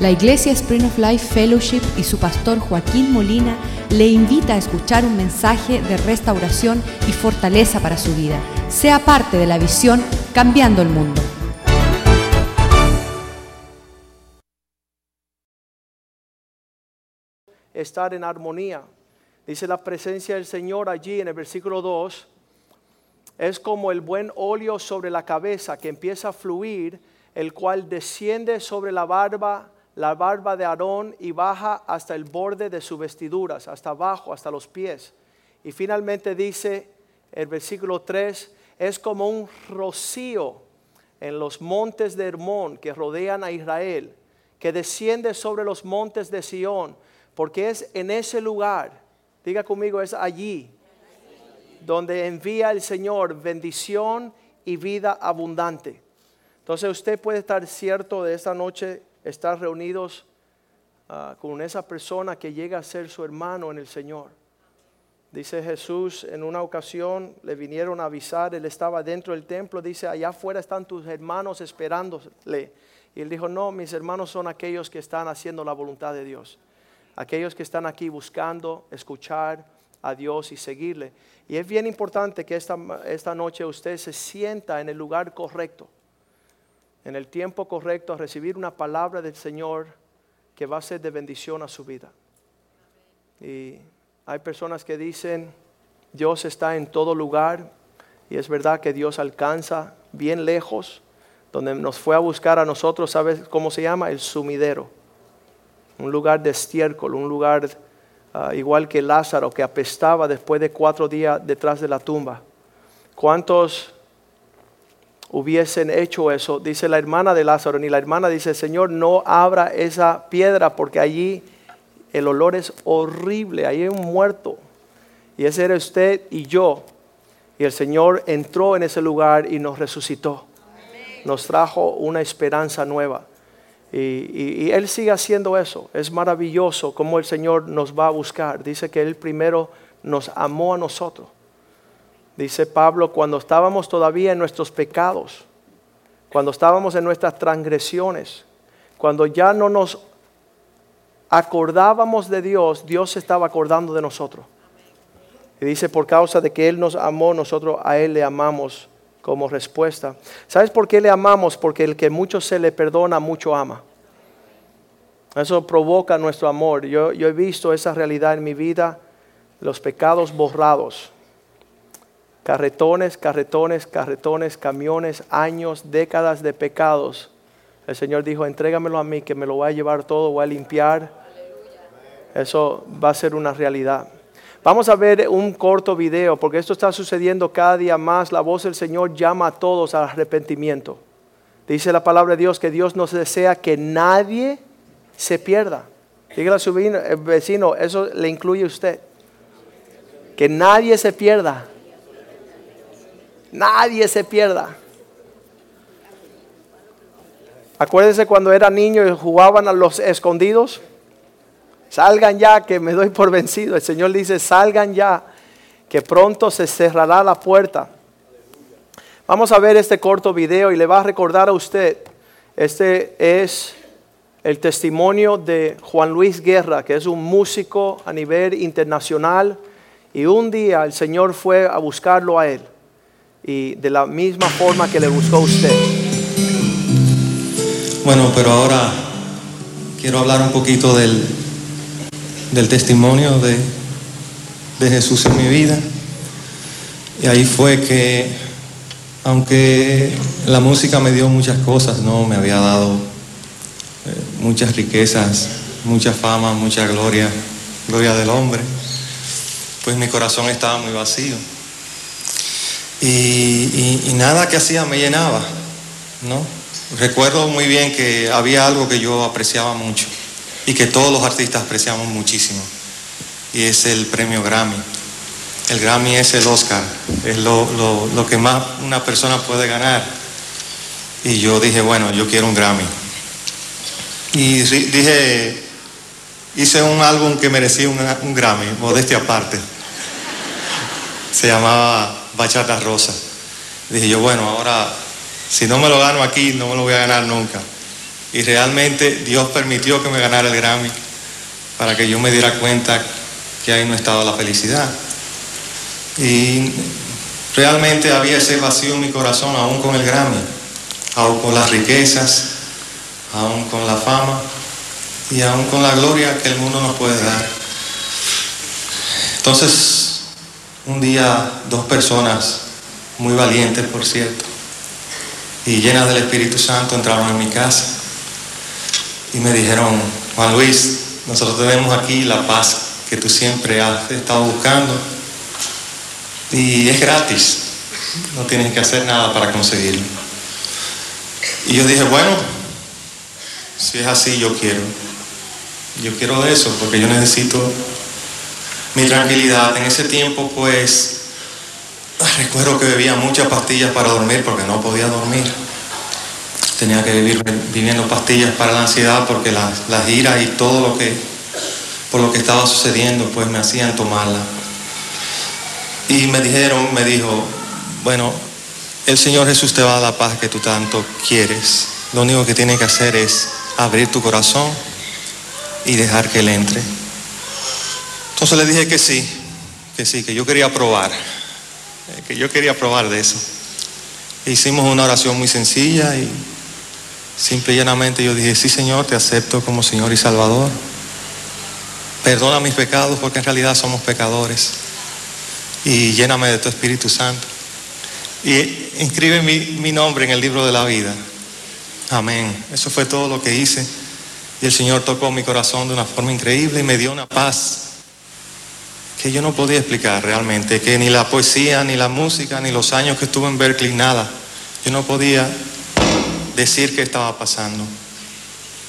La Iglesia Spring of Life Fellowship y su pastor Joaquín Molina le invita a escuchar un mensaje de restauración y fortaleza para su vida. Sea parte de la visión Cambiando el Mundo. estar en armonía. Dice la presencia del Señor allí en el versículo 2, es como el buen óleo sobre la cabeza que empieza a fluir, el cual desciende sobre la barba, la barba de Aarón y baja hasta el borde de sus vestiduras, hasta abajo, hasta los pies. Y finalmente dice el versículo 3, es como un rocío en los montes de Hermón que rodean a Israel, que desciende sobre los montes de Sión porque es en ese lugar, diga conmigo, es allí, donde envía el Señor bendición y vida abundante. Entonces usted puede estar cierto de esta noche, estar reunidos ah, con esa persona que llega a ser su hermano en el Señor. Dice Jesús, en una ocasión le vinieron a avisar, él estaba dentro del templo, dice, allá afuera están tus hermanos esperándole. Y él dijo, no, mis hermanos son aquellos que están haciendo la voluntad de Dios aquellos que están aquí buscando escuchar a Dios y seguirle. Y es bien importante que esta, esta noche usted se sienta en el lugar correcto, en el tiempo correcto, a recibir una palabra del Señor que va a ser de bendición a su vida. Y hay personas que dicen, Dios está en todo lugar, y es verdad que Dios alcanza bien lejos, donde nos fue a buscar a nosotros, ¿sabes cómo se llama? El sumidero un lugar de estiércol, un lugar ah, igual que Lázaro que apestaba después de cuatro días detrás de la tumba. ¿Cuántos hubiesen hecho eso? Dice la hermana de Lázaro, ni la hermana dice, Señor, no abra esa piedra porque allí el olor es horrible, ahí hay un muerto. Y ese era usted y yo. Y el Señor entró en ese lugar y nos resucitó. Nos trajo una esperanza nueva. Y, Él sigue haciendo eso. Es maravilloso cómo el Señor nos va a buscar. Dice que Él primero nos amó a nosotros. Dice Pablo, cuando estábamos todavía en nuestros pecados, cuando estábamos en nuestras transgresiones, cuando ya no nos acordábamos de Dios, Dios se estaba acordando de nosotros. Y dice, por causa de que Él nos amó, nosotros a Él le amamos como respuesta. ¿Sabes por qué le amamos? Porque el que mucho se le perdona, mucho ama. Eso provoca nuestro amor. Yo, yo he visto esa realidad en mi vida, los pecados borrados. Carretones, carretones, carretones, camiones, años, décadas de pecados. El Señor dijo, entrégamelo a mí, que me lo voy a llevar todo, voy a limpiar. Eso va a ser una realidad. Vamos a ver un corto video, porque esto está sucediendo cada día más. La voz del Señor llama a todos al arrepentimiento. Dice la palabra de Dios que Dios no desea que nadie se pierda. Dígale a su eh, vecino, eso le incluye a usted. Que nadie se pierda. Nadie se pierda. Acuérdense cuando era niño y jugaban a los escondidos. Salgan ya, que me doy por vencido. El Señor dice, salgan ya, que pronto se cerrará la puerta. Vamos a ver este corto video y le va a recordar a usted, este es el testimonio de Juan Luis Guerra, que es un músico a nivel internacional. Y un día el Señor fue a buscarlo a él. Y de la misma forma que le buscó usted. Bueno, pero ahora quiero hablar un poquito del, del testimonio de, de Jesús en mi vida. Y ahí fue que, aunque la música me dio muchas cosas, no me había dado eh, muchas riquezas, mucha fama, mucha gloria, gloria del hombre, pues mi corazón estaba muy vacío. Y, nada que hacía me llenaba, ¿no? Recuerdo muy bien que había algo que yo apreciaba mucho y que todos los artistas apreciamos muchísimo. Y es el premio Grammy. El Grammy es el Oscar, es lo, que más una persona puede ganar. Y yo dije, bueno, yo quiero un Grammy. Y dije, hice un álbum que merecía un, un Grammy, modestia aparte. Se llamaba Bachata Rosa. Dije yo, bueno, ahora, si no me lo gano aquí, no me lo voy a ganar nunca. Y realmente Dios permitió que me ganara el Grammy para que yo me diera cuenta que ahí no estaba la felicidad. Y realmente había ese vacío en mi corazón aún con el Grammy, aún con las riquezas, aún con la fama y aún con la gloria que el mundo nos puede dar. Entonces, un día dos personas, muy valientes por cierto, y llenas del Espíritu Santo, entraron en mi casa y me dijeron, Juan Luis, nosotros tenemos aquí la paz que tú siempre has estado buscando y es gratis, no tienes que hacer nada para conseguirlo. Y yo dije, bueno, si es así, yo quiero. Yo quiero eso porque yo necesito mi tranquilidad. En ese tiempo, pues, recuerdo que bebía muchas pastillas para dormir porque no podía dormir. Tenía que vivir viviendo pastillas para la ansiedad porque las, las iras y todo lo que, por lo que estaba sucediendo, pues me hacían tomarla. Y me dijeron, me dijo, bueno, el Señor Jesús te va a dar la paz que tú tanto quieres. Lo único que tiene que hacer es abrir tu corazón y dejar que Él entre. Entonces le dije que sí, que sí, que yo quería probar, eh, que yo quería probar de eso. Hicimos una oración muy sencilla y simple y llanamente yo dije, sí Señor, te acepto como Señor y Salvador. Perdona mis pecados porque en realidad somos pecadores. Y lléname de tu Espíritu Santo. Y inscribe mi, mi nombre en el libro de la vida. Amén. Eso fue todo lo que hice. Y el Señor tocó mi corazón de una forma increíble y me dio una paz que yo no podía explicar realmente, que ni la poesía, ni la música, ni los años que estuve en Berkeley, nada. Yo no podía decir qué estaba pasando.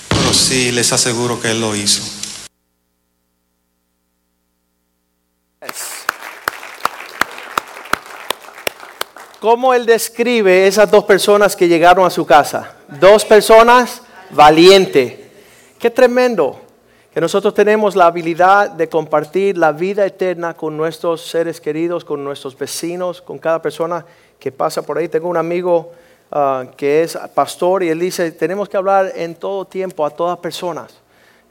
Pero sí les aseguro que Él lo hizo. ¿Cómo él describe esas dos personas que llegaron a su casa? Dos personas valientes. Qué tremendo que nosotros tenemos la habilidad de compartir la vida eterna con nuestros seres queridos, con nuestros vecinos, con cada persona que pasa por ahí. Tengo un amigo uh, que es pastor y él dice, tenemos que hablar en todo tiempo a todas personas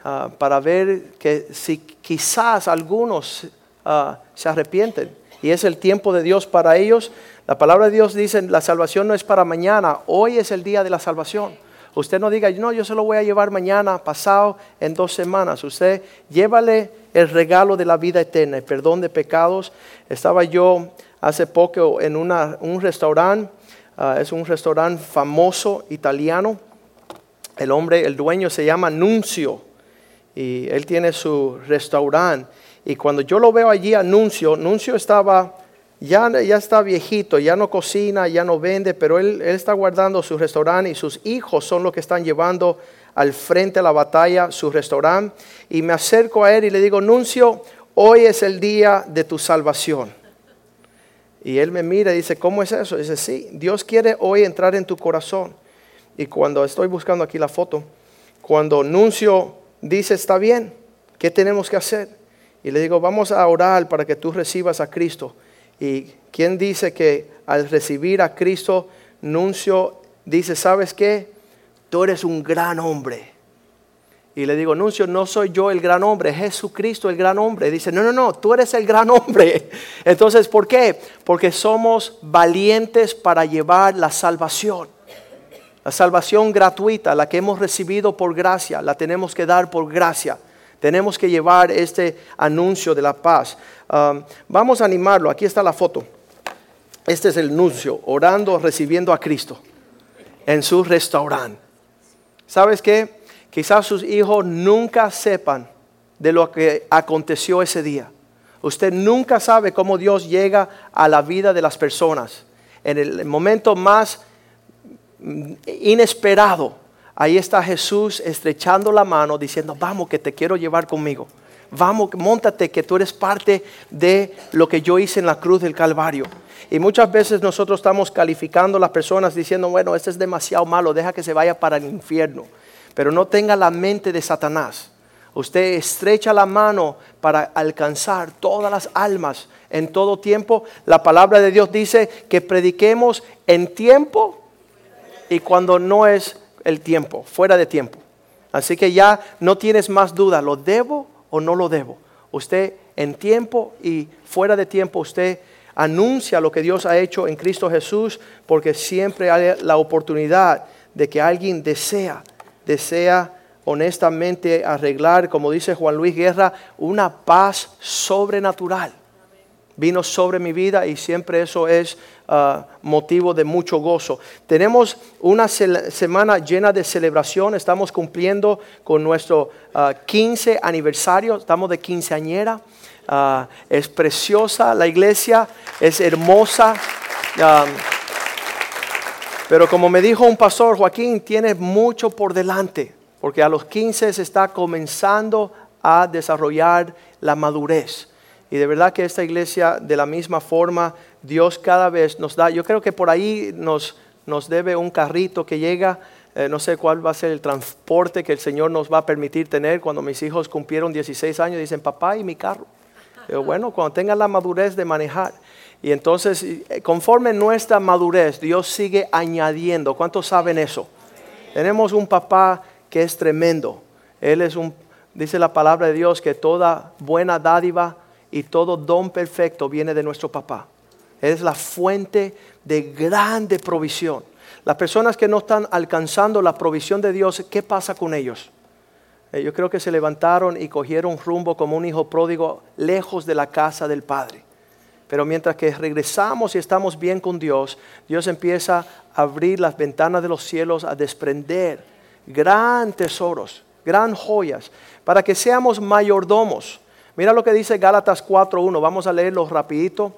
uh, para ver que si quizás algunos uh, se arrepienten y es el tiempo de Dios para ellos. La palabra de Dios dice, la salvación no es para mañana, hoy es el día de la salvación. Usted no diga, no, yo se lo voy a llevar mañana, pasado, en dos semanas. Usted llévale el regalo de la vida eterna, el perdón de pecados. Estaba yo hace poco en un restaurante, ah, es un restaurante famoso italiano. El hombre, el dueño se llama Nuncio y él tiene su restaurante. Y cuando yo lo veo allí Nuncio, Nuncio estaba ya, está viejito, ya no cocina, ya no vende, pero él, está guardando su restaurante y sus hijos son los que están llevando al frente de la batalla su restaurante. Y me acerco a él y le digo, Nuncio, hoy es el día de tu salvación. Y él me mira y dice, ¿cómo es eso? dice, sí, Dios quiere hoy entrar en tu corazón. Y cuando estoy buscando aquí la foto, cuando Nuncio dice, está bien, ¿qué tenemos que hacer? Y le digo, vamos a orar para que tú recibas a Cristo. ¿Y quién dice que al recibir a Cristo, Nuncio dice, ¿sabes qué? Tú eres un gran hombre. Y le digo, Nuncio, no soy yo el gran hombre, Jesucristo el gran hombre. Dice, no, no, no, tú eres el gran hombre. Entonces, ¿por qué? Porque somos valientes para llevar la salvación. La salvación gratuita, la que hemos recibido por gracia, la tenemos que dar por gracia. Tenemos que llevar este anuncio de la paz. Vamos a animarlo. Aquí está la foto. Este es el anuncio, orando, recibiendo a Cristo en su restaurante. ¿Sabes qué? Quizás sus hijos nunca sepan de lo que aconteció ese día. Usted nunca sabe cómo Dios llega a la vida de las personas. En el momento más inesperado, ahí está Jesús estrechando la mano diciendo, vamos que te quiero llevar conmigo. Vamos, montate que tú eres parte de lo que yo hice en la cruz del Calvario. Y muchas veces nosotros estamos calificando a las personas diciendo, bueno, este es demasiado malo, deja que se vaya para el infierno. Pero no tenga la mente de Satanás. Usted estrecha la mano para alcanzar todas las almas en todo tiempo. La palabra de Dios dice que prediquemos en tiempo y cuando no es el tiempo, fuera de tiempo. Así que ya no tienes más duda, ¿lo debo o no lo debo? Usted en tiempo y fuera de tiempo, usted anuncia lo que Dios ha hecho en Cristo Jesús, porque siempre hay la oportunidad de que alguien desea, desea honestamente arreglar, como dice Juan Luis Guerra, una paz sobrenatural. Vino sobre mi vida y siempre eso es ah, motivo de mucho gozo. Tenemos una semana llena de celebración, estamos cumpliendo con nuestro 15 ah, aniversario, estamos de quinceañera. Uh, es preciosa la iglesia, es hermosa. pero como me dijo un pastor, Joaquín, tiene mucho por delante porque a los 15 se está comenzando a desarrollar la madurez. Y de verdad que esta iglesia, de la misma forma, Dios cada vez nos da, yo creo que por ahí nos, nos debe un carrito que llega, eh, no sé cuál va a ser el transporte que el Señor nos va a permitir tener cuando mis hijos cumplieron 16 años, dicen, papá, ¿y mi carro? Pero bueno, cuando tengan la madurez de manejar. Y entonces, eh, conforme nuestra madurez, Dios sigue añadiendo. ¿Cuántos saben eso? Tenemos un papá que es tremendo. Él es un, dice la palabra de Dios, que toda buena dádiva y todo don perfecto viene de nuestro papá. Es la fuente de grande provisión. Las personas que no están alcanzando la provisión de Dios, ¿qué pasa con ellos? Eh, yo creo que se levantaron y cogieron rumbo como un hijo pródigo lejos de la casa del Padre. Pero mientras que regresamos y estamos bien con Dios, Dios empieza a abrir las ventanas de los cielos, a desprender gran tesoros, gran joyas, para que seamos mayordomos. Mira lo que dice Gálatas 4.1, vamos a leerlo rapidito.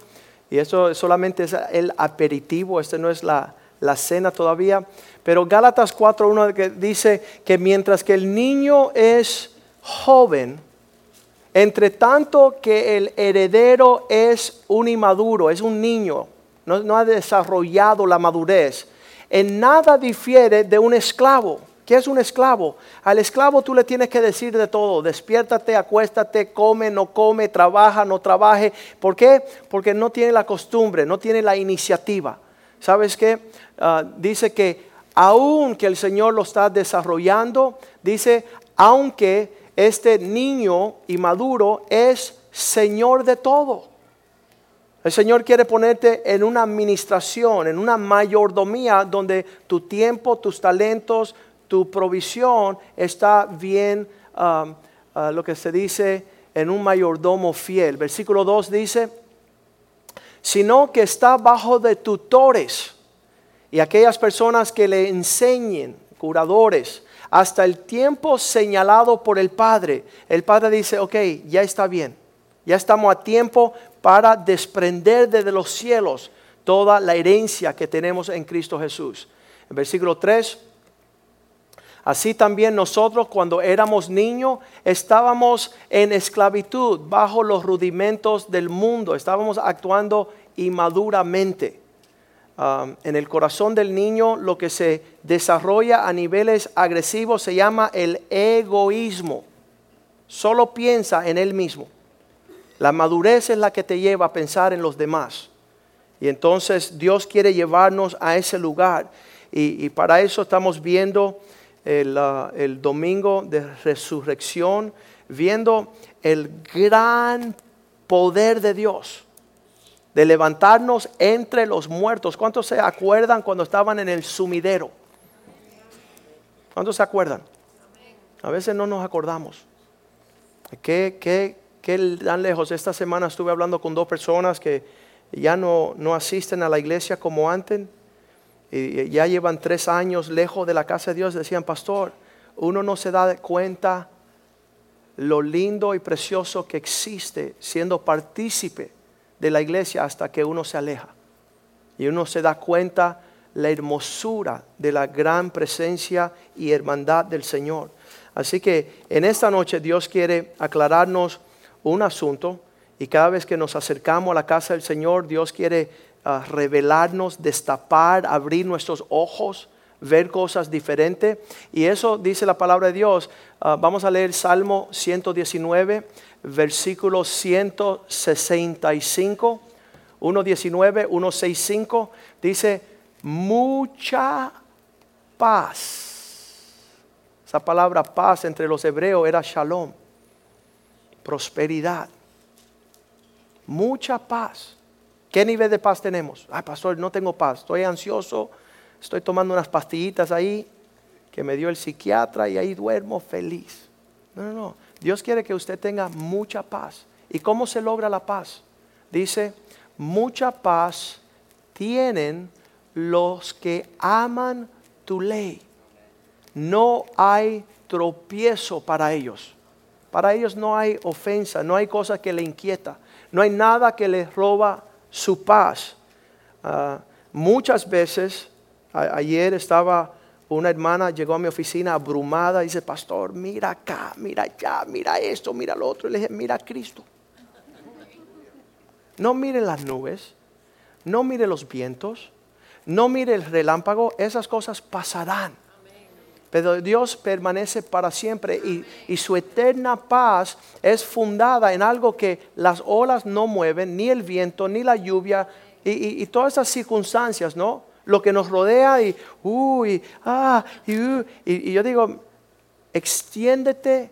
Y eso solamente es el aperitivo, este no es la, cena todavía. Pero Gálatas 4.1 dice que mientras que el niño es joven, entre tanto que el heredero es un inmaduro, es un niño, no ha desarrollado la madurez, en nada difiere de un esclavo ¿Qué es un esclavo? Al esclavo tú le tienes que decir de todo, despiértate, acuéstate, come, no come, trabaja, no trabaje. ¿Por qué? Porque no tiene la costumbre, no tiene la iniciativa. ¿Sabes qué? Ah, dice que aunque el Señor lo está desarrollando, dice, aunque este niño inmaduro es Señor de todo. El Señor quiere ponerte en una administración, en una mayordomía donde tu tiempo, tus talentos, tu provisión está bien, um, uh, lo que se dice, en un mayordomo fiel. Versículo 2 dice, sino que está bajo de tutores y aquellas personas que le enseñen, curadores, hasta el tiempo señalado por el Padre. El Padre dice, ok, ya está bien, ya estamos a tiempo para desprender desde los cielos toda la herencia que tenemos en Cristo Jesús. En versículo 3 Así también nosotros cuando éramos niños estábamos en esclavitud, bajo los rudimentos del mundo, estábamos actuando inmaduramente. Um, en el corazón del niño lo que se desarrolla a niveles agresivos se llama el egoísmo. Solo piensa en él mismo. La madurez es la que te lleva a pensar en los demás. Y entonces Dios quiere llevarnos a ese lugar. Y para eso estamos viendo el, domingo de resurrección, viendo el gran poder de Dios de levantarnos entre los muertos. ¿Cuántos se acuerdan cuando estaban en el sumidero? ¿Cuántos se acuerdan? A veces no nos acordamos. ¿Qué, qué, qué tan lejos? Esta semana estuve hablando con dos personas que ya no, no asisten a la iglesia como antes y ya llevan tres años lejos de la casa de Dios, decían, pastor, uno no se da cuenta lo lindo y precioso que existe siendo partícipe de la iglesia hasta que uno se aleja. Y uno se da cuenta la hermosura de la gran presencia y hermandad del Señor. Así que en esta noche Dios quiere aclararnos un asunto y cada vez que nos acercamos a la casa del Señor, Dios quiere revelarnos, destapar, abrir nuestros ojos, ver cosas diferentes. Y eso dice la palabra de Dios. Ah, vamos a leer Salmo 119, versículo 165. 119, 165. Dice, mucha paz Esa palabra paz entre los hebreos era shalom, prosperidad, mucha paz. ¿Qué nivel de paz tenemos? Ay, pastor, no tengo paz, estoy ansioso, estoy tomando unas pastillitas ahí que me dio el psiquiatra y ahí duermo feliz. No, no, no. Dios quiere que usted tenga mucha paz. ¿Y cómo se logra la paz? Dice, mucha paz tienen los que aman tu ley. No hay tropiezo para ellos. Para ellos no hay ofensa, no hay cosa que le inquieta, no hay nada que les roba su paz. Ah, muchas veces, ayer estaba una hermana, llegó a mi oficina abrumada dice, pastor, mira acá, mira allá, mira esto, mira lo otro. Y le dije, mira a Cristo. No mire las nubes, no mire los vientos, no mire el relámpago, esas cosas pasarán. Pero Dios permanece para siempre y, su eterna paz es fundada en algo que las olas no mueven, ni el viento, ni la lluvia y, todas esas circunstancias, ¿no? Lo que nos rodea y, uy, ah, y, y yo digo, extiéndete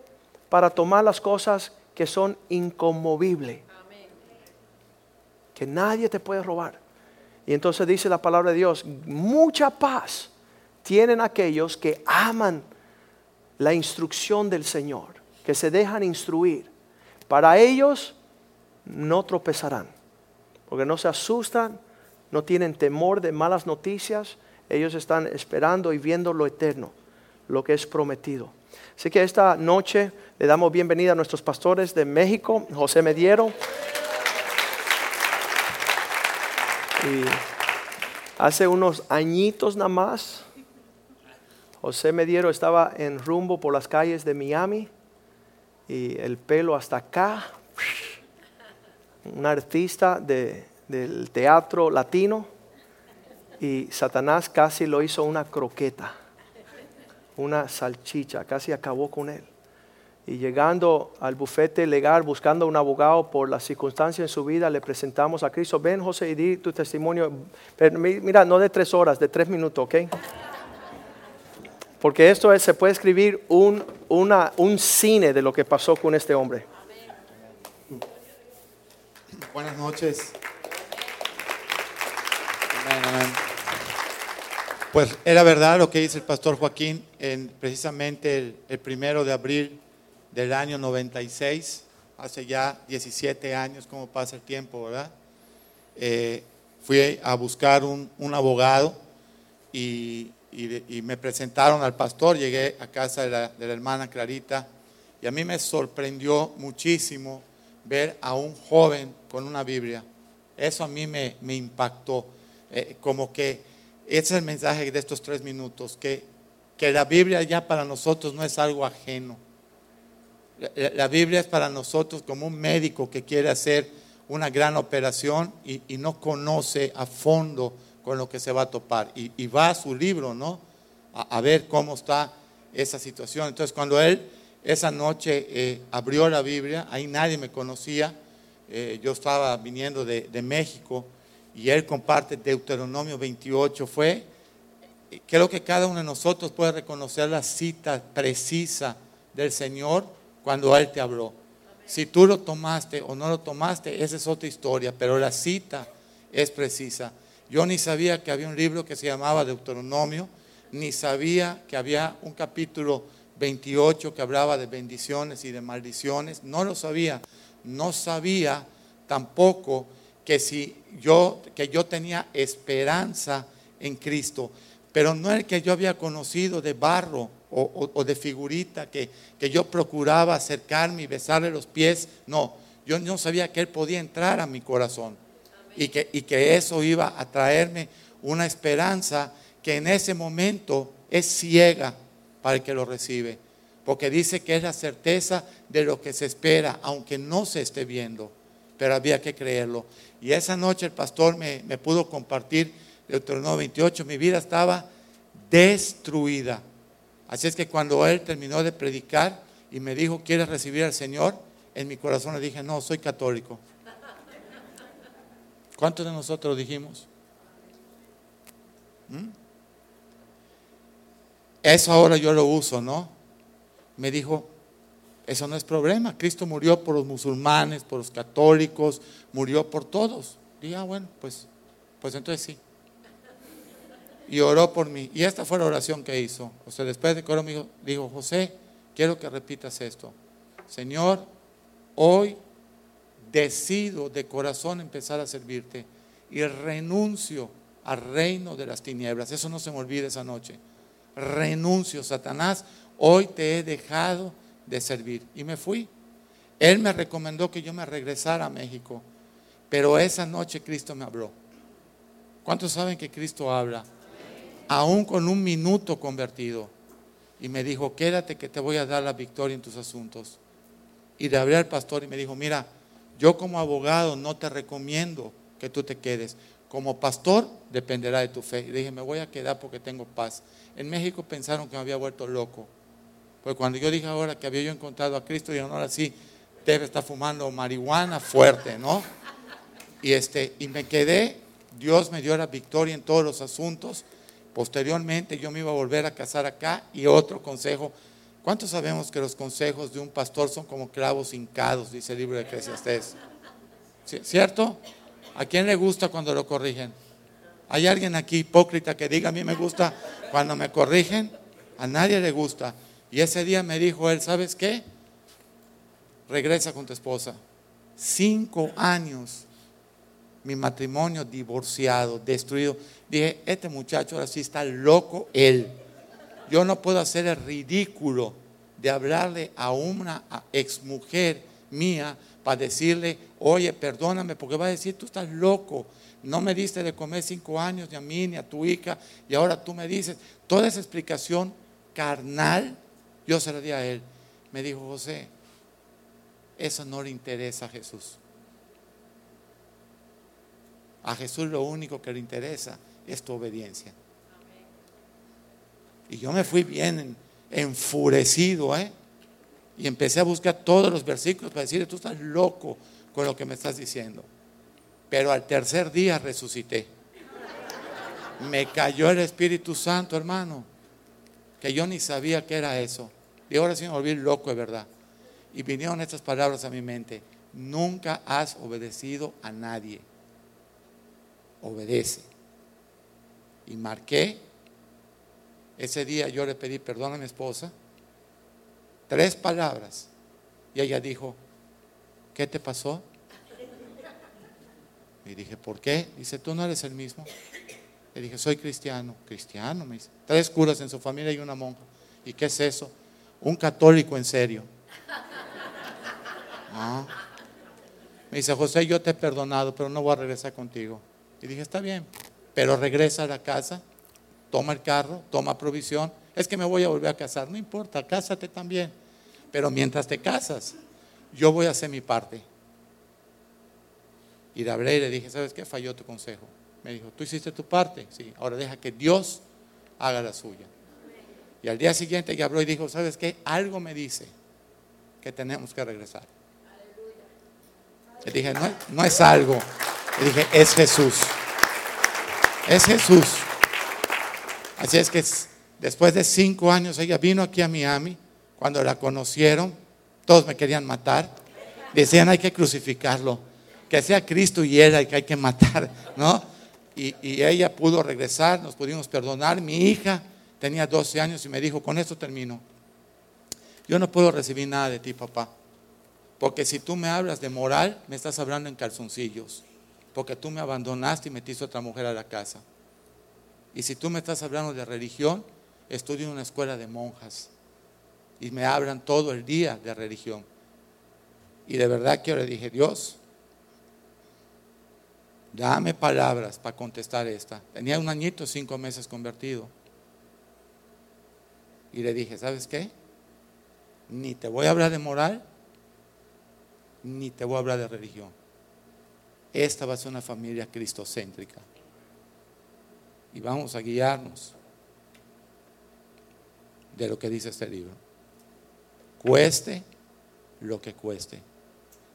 para tomar las cosas que son inconmovibles que nadie te puede robar. Y entonces dice la palabra de Dios, mucha paz tienen aquellos que aman la instrucción del Señor, que se dejan instruir. Para ellos no tropezarán, porque no se asustan, no tienen temor de malas noticias, ellos están esperando y viendo lo eterno, lo que es prometido. Así que esta noche le damos bienvenida a nuestros pastores de México, José Mediero. Y hace unos añitos nada más, José Mediero estaba en rumbo por las calles de Miami y el pelo hasta acá, un artista del teatro latino y Satanás casi lo hizo una croqueta, una salchicha, casi acabó con él y llegando al bufete legal buscando un abogado por las circunstancias en su vida, le presentamos a Cristo. Ven, José, y di tu testimonio. mira, no de tres horas, de tres minutos, ¿ok? Porque esto es, se puede escribir un, una, un cine de lo que pasó con este hombre. Buenas noches. Pues era verdad lo que dice el pastor Joaquín, en precisamente el, el primero de abril del año 96, hace ya 17 años, como pasa el tiempo, ¿verdad? Eh, fui a buscar un, abogado y, me presentaron al pastor, llegué a casa de la, hermana Clarita y a mí me sorprendió muchísimo ver a un joven con una Biblia. Eso a mí me, impactó, eh, como que ese es el mensaje de estos tres minutos, que, que la Biblia ya para nosotros no es algo ajeno la, Biblia es para nosotros como un médico que quiere hacer una gran operación y, no conoce a fondo con lo que se va a topar. Y, va a su libro, ¿no? A, ver cómo está esa situación. Entonces, cuando él esa noche eh, abrió la Biblia, ahí nadie me conocía. Eh, yo estaba viniendo de, de, México y él comparte Deuteronomio 28. Fue, creo que cada uno de nosotros puede reconocer la cita precisa del Señor cuando Él te habló. Si tú lo tomaste o no lo tomaste, esa es otra historia, pero la cita es precisa. Yo ni sabía que había un libro que se llamaba Deuteronomio, ni sabía que había un capítulo 28 que hablaba de bendiciones y de maldiciones, no lo sabía. No sabía tampoco que si yo que yo tenía esperanza en Cristo, pero no el que yo había conocido de barro o, de figurita que, que, yo procuraba acercarme y besarle los pies. No, yo no sabía que Él podía entrar a mi corazón y que, y que eso iba a traerme una esperanza que en ese momento es ciega para el que lo recibe. Porque dice que es la certeza de lo que se espera, aunque no se esté viendo. Pero había que creerlo. Y esa noche el pastor me, me pudo compartir Deuteronomio 28. Mi vida estaba destruida Así es que cuando él terminó de predicar y me dijo, ¿quieres recibir al Señor? En mi corazón le dije, no, soy católico. ¿Cuántos de nosotros dijimos? ¿Mm? Eso ahora yo lo uso, ¿no? me dijo, eso no es problema, Cristo murió por los musulmanes, por los católicos, murió por todos. Dije, ah, bueno, pues, pues entonces sí. Y oró por mí. Y esta fue la oración que hizo. O sea, después de que oró, me dijo, José, quiero que repitas esto. Señor, hoy decido de corazón empezar a servirte y renuncio al reino de las tinieblas. Eso no se me olvide esa noche. Renuncio, Satanás, hoy te he dejado de servir. Y me fui. Él me recomendó que yo me regresara a México, pero esa noche Cristo me habló. ¿Cuántos saben que Cristo habla? Aún con un minuto convertido. Y me dijo, quédate que te voy a dar la victoria en tus asuntos. Y le hablé al pastor y me dijo, mira, yo como abogado no te recomiendo que tú te quedes. Como pastor dependerá de tu fe. Y dije, me voy a quedar porque tengo paz. En México pensaron que me había vuelto loco. Pues cuando yo dije ahora que había yo encontrado a Cristo, dijeron, ahora sí, debe estar fumando marihuana fuerte, ¿no? Y, este, y me quedé, Dios me dio la victoria en todos los asuntos. Posteriormente yo me iba a volver a casar acá y otro consejo. ¿Cuántos sabemos que los consejos de un pastor son como clavos hincados, dice el libro de Eclesiastés? ¿Cierto? ¿A quién le gusta cuando lo corrigen? ¿Hay alguien aquí hipócrita que diga a mí me gusta cuando me corrigen? A nadie le gusta. Y ese día me dijo él, ¿sabes qué? Regresa con tu esposa. Cinco años, mi matrimonio divorciado, destruido. Dije, este muchacho ahora sí está loco él. Yo no puedo hacer el ridículo de hablarle a una exmujer mía para decirle, oye, perdóname, porque va a decir, tú estás loco, no me diste de comer cinco años, ni a mí, ni a tu hija, y ahora tú me dices, toda esa explicación carnal yo se lo di a él. Me dijo, José, eso no le interesa a Jesús. A Jesús lo único que le interesa es tu obediencia. Y yo me fui bien enfurecido, ¿eh? Y empecé a buscar todos los versículos para decirle, tú estás loco con lo que me estás diciendo. Pero al tercer día resucité. Me cayó el Espíritu Santo, hermano que yo ni sabía que era eso. Y ahora sí me volví loco de verdad. Y vinieron estas palabras a mi mente. Nunca has obedecido a nadie. Obedece. Y marqué. Ese día yo le pedí perdón a mi esposa. Tres palabras. Y ella dijo, ¿qué te pasó? Y dije, ¿por qué? Dice, tú no eres el mismo. Le dije, soy cristiano. Cristiano, me dice. Tres curas en su familia y una monja. ¿Y qué es eso? Un católico en serio. Ah. Me dice, José, yo te he perdonado, pero no voy a regresar contigo. Y dije, está bien, pero regresa a la casa, toma el carro, toma provisión. Es que me voy a volver a casar. No importa, cásate también. Pero mientras te casas, yo voy a hacer mi parte. Y le hablé y le dije, ¿sabes qué? Falló tu consejo. Me dijo, tú hiciste tu parte, sí, ahora deja que Dios haga la suya. Y al día siguiente ya habló y dijo, ¿sabes qué? Algo me dice que tenemos que regresar. Le dije, no es algo. Le dije, es Jesús. Es Jesús. Así es que después de cinco años ella vino aquí a Miami. Cuando la conocieron, todos me querían matar. Decían, hay que crucificarlo. Que sea Cristo y él que hay que matar, ¿no? y, ella pudo regresar, nos pudimos perdonar. Mi hija tenía 12 años y me dijo, con esto termino. Yo no puedo recibir nada de ti, papá. Porque si tú me hablas de moral, me estás hablando en calzoncillos. Porque tú me abandonaste y metiste otra mujer a la casa. Y si tú me estás hablando de religión, estudio en una escuela de monjas. Y me hablan todo el día de religión. Y de verdad que yo le dije, Dios, Dame palabras para contestar esta. Tenía un añito, cinco meses convertido. Y le dije, ¿sabes qué? Ni te voy a hablar de moral, ni te voy a hablar de religión. Esta va a ser una familia cristocéntrica. Y vamos a guiarnos de lo que dice este libro. Cueste lo que cueste.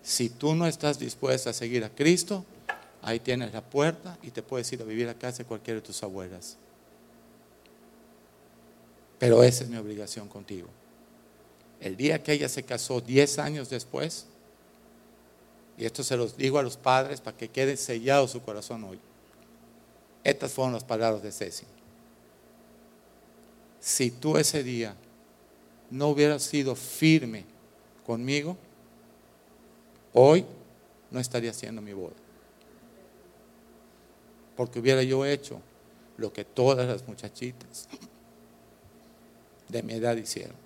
Si tú no estás dispuesta a seguir a Cristo, Ahí tienes la puerta y te puedes ir a vivir a casa de cualquiera de tus abuelas. Pero esa es mi obligación contigo. el día que ella se casó, 10 años después, y esto se los digo a los padres para que quede sellado su corazón hoy. Estas fueron las palabras de Ceci. Si tú ese día no hubieras sido firme conmigo, hoy no estaría haciendo mi boda. Porque hubiera yo hecho lo que todas las muchachitas de mi edad hicieron.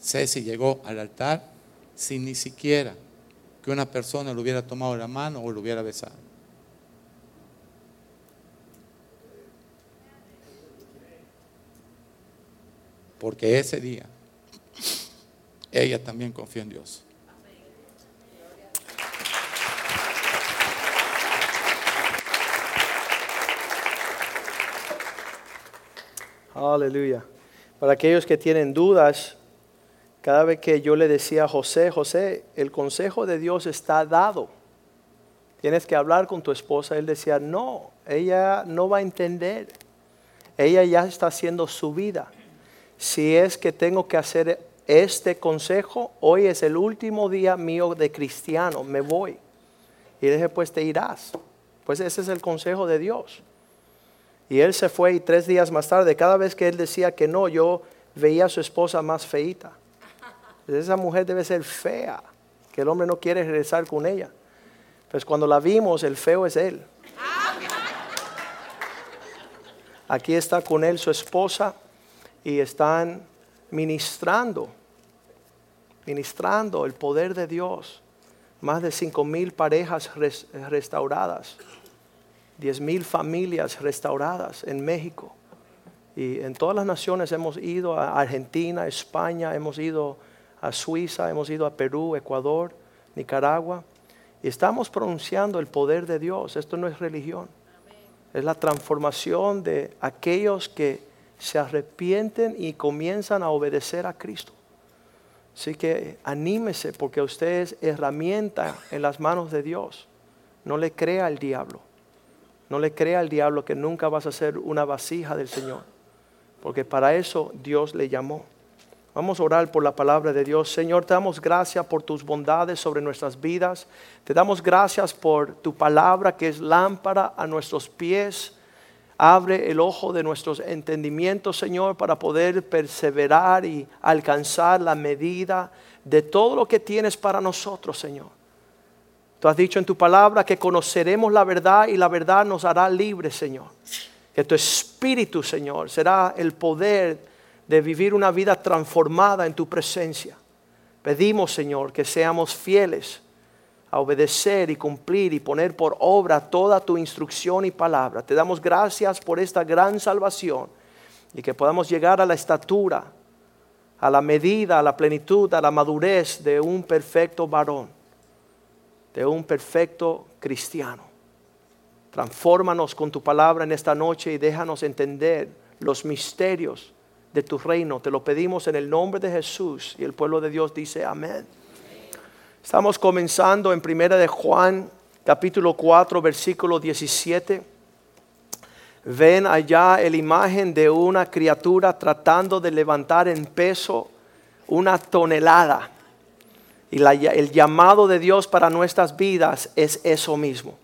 Ceci llegó al altar sin ni siquiera que una persona le hubiera tomado la mano o lo hubiera besado. Porque ese día ella también confió en Dios. Aleluya. Para aquellos que tienen dudas, cada vez que yo le decía a José, José, el consejo de Dios está dado. Tienes que hablar con tu esposa. Él decía, no, ella no va a entender. Ella ya está haciendo su vida. Si es que tengo que hacer este consejo, hoy es el último día mío de cristiano, me voy. Y después te irás. Pues ese es el consejo de Dios. Y él se fue y tres días más tarde, cada vez que él decía que no, yo veía a su esposa más feita. Esa mujer debe ser fea, que el hombre no quiere regresar con ella. Pues cuando la vimos, el feo es él. Aquí está con él su esposa y están ministrando, ministrando el poder de Dios. Más de cinco mil parejas restauradas, diez mil familias restauradas en México. Y en todas las naciones hemos ido a Argentina, España, hemos ido a Suiza, hemos ido a Perú, Ecuador, Nicaragua, y estamos pronunciando el poder de Dios. Esto no es religión, es la transformación de aquellos que se arrepienten y comienzan a obedecer a Cristo. Así que anímese porque usted es herramienta en las manos de Dios. No le crea al diablo. No le crea al diablo que nunca vas a ser una vasija del Señor. Porque para eso Dios le llamó. Vamos a orar por la palabra de Dios. Señor, te damos gracias por tus bondades sobre nuestras vidas. Te damos gracias por tu palabra que es lámpara a nuestros pies. Abre el ojo de nuestros entendimientos, Señor, para poder perseverar y alcanzar la medida de todo lo que tienes para nosotros, Señor. Tú has dicho en tu palabra que conoceremos la verdad y la verdad nos hará libres, Señor. Que tu espíritu, Señor, será el poder de vivir una vida transformada en tu presencia. Pedimos, Señor, que seamos fieles a obedecer y cumplir y poner por obra toda tu instrucción y palabra. Te damos gracias por esta gran salvación y que podamos llegar a la estatura, a la medida, a la plenitud, a la madurez de un perfecto varón, de un perfecto cristiano. Transfórmanos con tu palabra en esta noche y déjanos entender los misterios de tu reino. Te lo pedimos en el nombre de Jesús. Y el pueblo de Dios dice amén. Estamos comenzando en primera de Juan, capítulo 4, versículo 17. Ven allá la imagen de una criatura tratando de levantar en peso una tonelada. Y el llamado de Dios para nuestras vidas es eso mismo.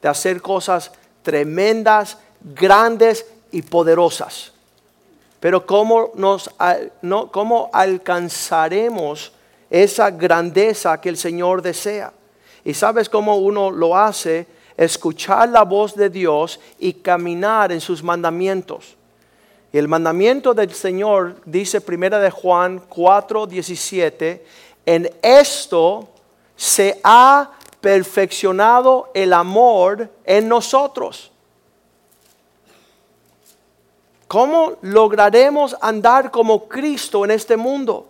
De hacer cosas tremendas, grandes y poderosas. Pero ¿cómo, nos, no, ¿cómo alcanzaremos esa grandeza que el Señor desea? ¿Y sabes cómo uno lo hace? Escuchar la voz de Dios y caminar en sus mandamientos. Y el mandamiento del Señor dice primera de Juan 4, 17, en esto se ha perfeccionado el amor en nosotros ¿Cómo lograremos andar como Cristo en este mundo?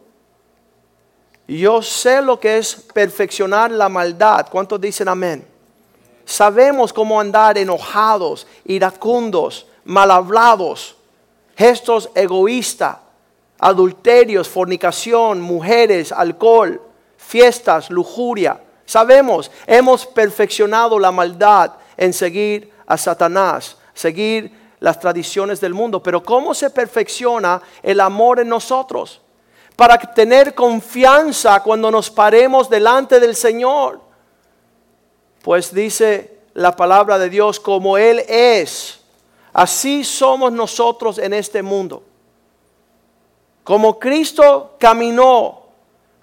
Yo sé lo que es perfeccionar la maldad. ¿Cuántos dicen amén? Sabemos cómo andar enojados, iracundos, mal hablados, gestos egoístas, adulterios, fornicación, mujeres, alcohol, fiestas, lujuria. Sabemos, hemos perfeccionado la maldad en seguir a Satanás, seguir las tradiciones del mundo. Pero ¿cómo se perfecciona el amor en nosotros? Para tener confianza cuando nos paremos delante del Señor. Pues dice la palabra de Dios, como Él es, así somos nosotros en este mundo. Como Cristo caminó,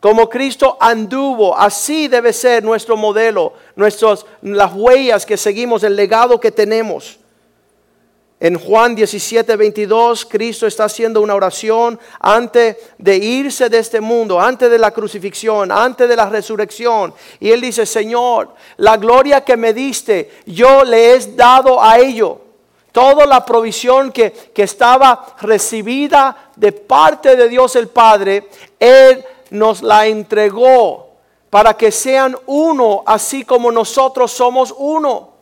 como Cristo anduvo, así debe ser nuestro modelo, nuestras, las huellas que seguimos, el legado que tenemos. En Juan 17, 22, Cristo está haciendo una oración antes de irse de este mundo, antes de la crucifixión, antes de la resurrección. Y Él dice, Señor, la gloria que me diste, yo le he dado a ello. Toda la provisión que, que estaba recibida de parte de Dios el Padre, Él nos la entregó para que sean uno, así como nosotros somos uno.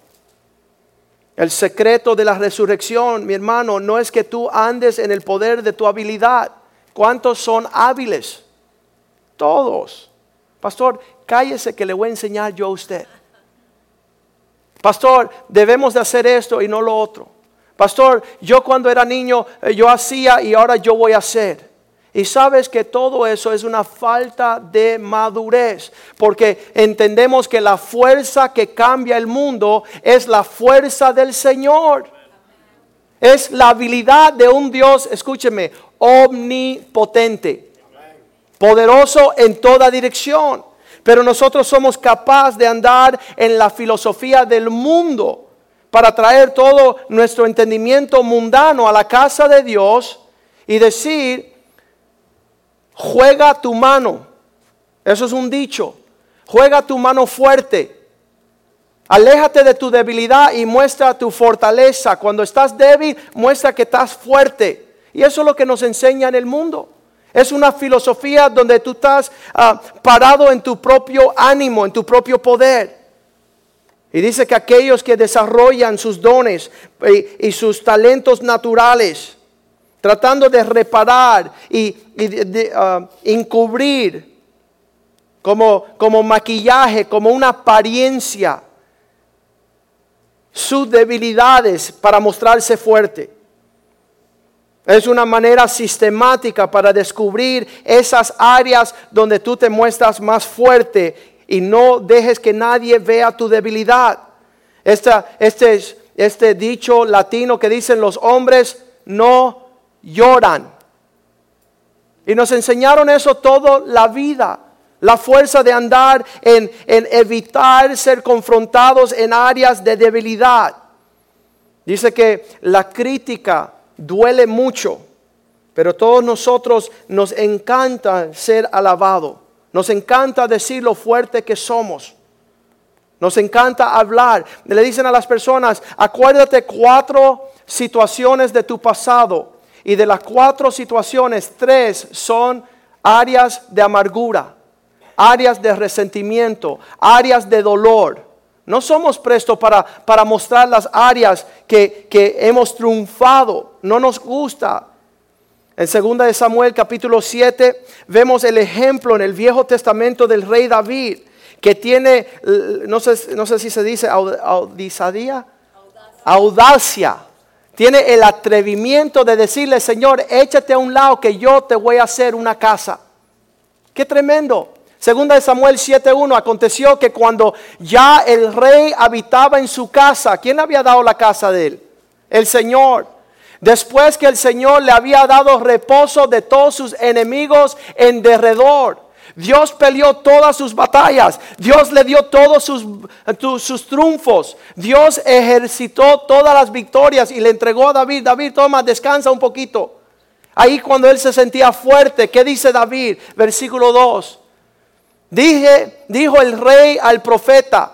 El secreto de la resurrección, mi hermano, no es que tú andes en el poder de tu habilidad. ¿Cuántos son hábiles? Todos. Pastor, cállese que le voy a enseñar yo a usted. Pastor, debemos de hacer esto y no lo otro. Pastor, yo cuando era niño eh, yo hacía y ahora yo voy a hacer. Y sabes que todo eso es una falta de madurez, porque entendemos que la fuerza que cambia el mundo es la fuerza del Señor. Es la habilidad de un Dios, escúcheme, omnipotente, poderoso en toda dirección. Pero nosotros somos capaces de andar en la filosofía del mundo para traer todo nuestro entendimiento mundano a la casa de Dios y decir, juega tu mano. Eso es un dicho. Juega tu mano fuerte. Aléjate de tu debilidad y muestra tu fortaleza. Cuando estás débil, muestra que estás fuerte. Y eso es lo que nos enseña en el mundo. Es una filosofía donde tú estás ah, parado en tu propio ánimo, en tu propio poder. Y dice que aquellos que desarrollan sus dones y sus talentos naturales, tratando de reparar y, de, uh, encubrir como, como maquillaje, como una apariencia, sus debilidades para mostrarse fuerte. Es una manera sistemática para descubrir esas áreas donde tú te muestras más fuerte y no dejes que nadie vea tu debilidad. Este, este dicho latino que dicen los hombres no lloran. Y nos enseñaron eso toda la vida. La fuerza de andar en, en, evitar ser confrontados en áreas de debilidad. Dice que la crítica duele mucho, pero todos nosotros nos encanta ser alabado. Nos encanta decir lo fuerte que somos. Nos encanta hablar. Le dicen a las personas, acuérdate cuatro situaciones de tu pasado y de las cuatro situaciones, tres son áreas de amargura, áreas de resentimiento, áreas de dolor. No somos prestos para, para mostrar las áreas que, que hemos triunfado. No nos gusta. En 2 de Samuel capítulo 7 vemos el ejemplo en el Viejo Testamento del rey David, que tiene, no sé, no sé si se dice audisadía, audacia tiene el atrevimiento de decirle, Señor, échate a un lado que yo te voy a hacer una casa. Qué tremendo. Segunda de Samuel 7.1, aconteció que cuando ya el rey habitaba en su casa, ¿quién había dado la casa de él? El Señor. Después que el Señor le había dado reposo de todos sus enemigos en derredor. Dios peleó todas sus batallas. Dios le dio todos sus, sus, triunfos. Dios ejercitó todas las victorias y le entregó a David. David, toma, descansa un poquito. Ahí cuando él se sentía fuerte, ¿qué dice David? Versículo 2. Dije, dijo el rey al profeta.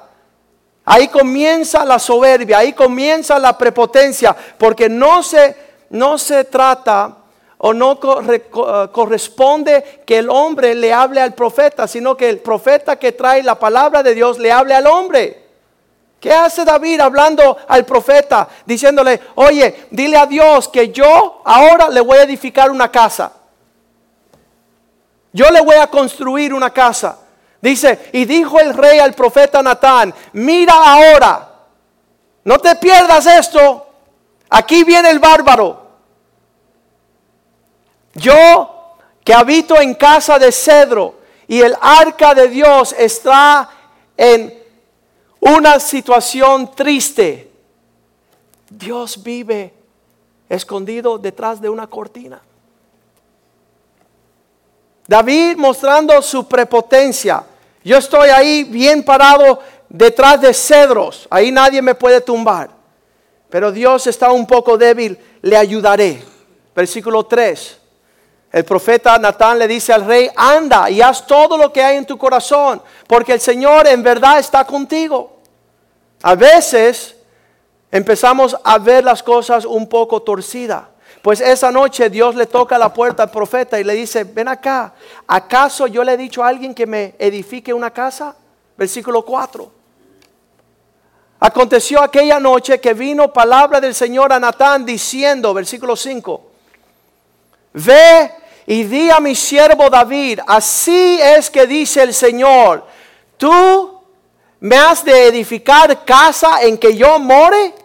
Ahí comienza la soberbia, ahí comienza la prepotencia, porque no se, no se trata o no eh, corresponde que el hombre le hable al profeta, sino que el profeta que trae la palabra de Dios le hable al hombre. ¿Qué hace David hablando al profeta? Diciéndole, oye, dile a Dios que yo ahora le voy a edificar una casa. Yo le voy a construir una casa. Dice, y dijo el rey al profeta Natán, mira ahora, no te pierdas esto, Aquí viene el bárbaro. Yo que habito en casa de cedro y el arca de Dios está en una situación triste. Dios vive escondido detrás de una cortina. David mostrando su prepotencia. Yo estoy ahí bien parado detrás de cedros. Ahí nadie me puede tumbar. Pero Dios está un poco débil. Le ayudaré. Versículo 3. El profeta Natán le dice al rey, anda y haz todo lo que hay en tu corazón, porque el Señor en verdad está contigo. A veces empezamos a ver las cosas un poco torcidas. Pues esa noche Dios le toca la puerta al profeta y le dice, ven acá, ¿acaso yo le he dicho a alguien que me edifique una casa? Versículo 4. Aconteció aquella noche que vino palabra del Señor a Natán diciendo, versículo 5, ve y di a mi siervo David, así es que dice el Señor, tú me has de edificar casa en que yo more.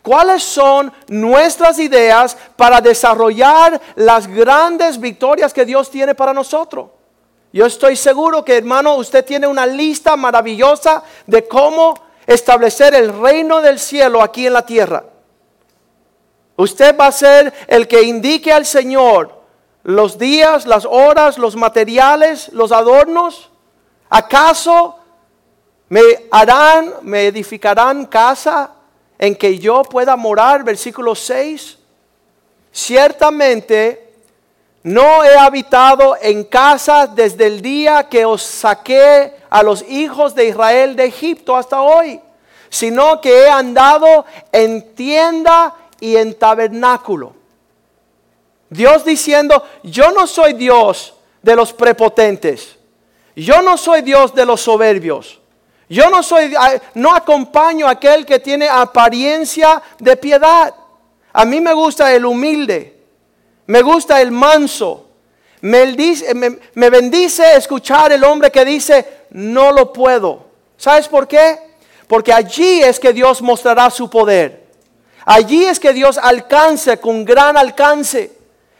¿Cuáles son nuestras ideas para desarrollar las grandes victorias que Dios tiene para nosotros? Yo estoy seguro que hermano, usted tiene una lista maravillosa de cómo establecer el reino del cielo aquí en la tierra. Usted va a ser el que indique al Señor los días, las horas, los materiales, los adornos. ¿Acaso me harán, me edificarán casa en que yo pueda morar? Versículo 6. Ciertamente no he habitado en casa desde el día que os saqué a los hijos de Israel de Egipto hasta hoy, sino que he andado en tienda y en tabernáculo. Dios diciendo, yo no soy Dios de los prepotentes. Yo no soy Dios de los soberbios. Yo no soy, no acompaño a aquel que tiene apariencia de piedad. A mí me gusta el humilde. Me gusta el manso. Me, bendice escuchar el hombre que dice, no lo puedo. ¿Sabes por qué? Porque allí es que Dios mostrará su poder. Allí es que Dios alcance con gran alcance.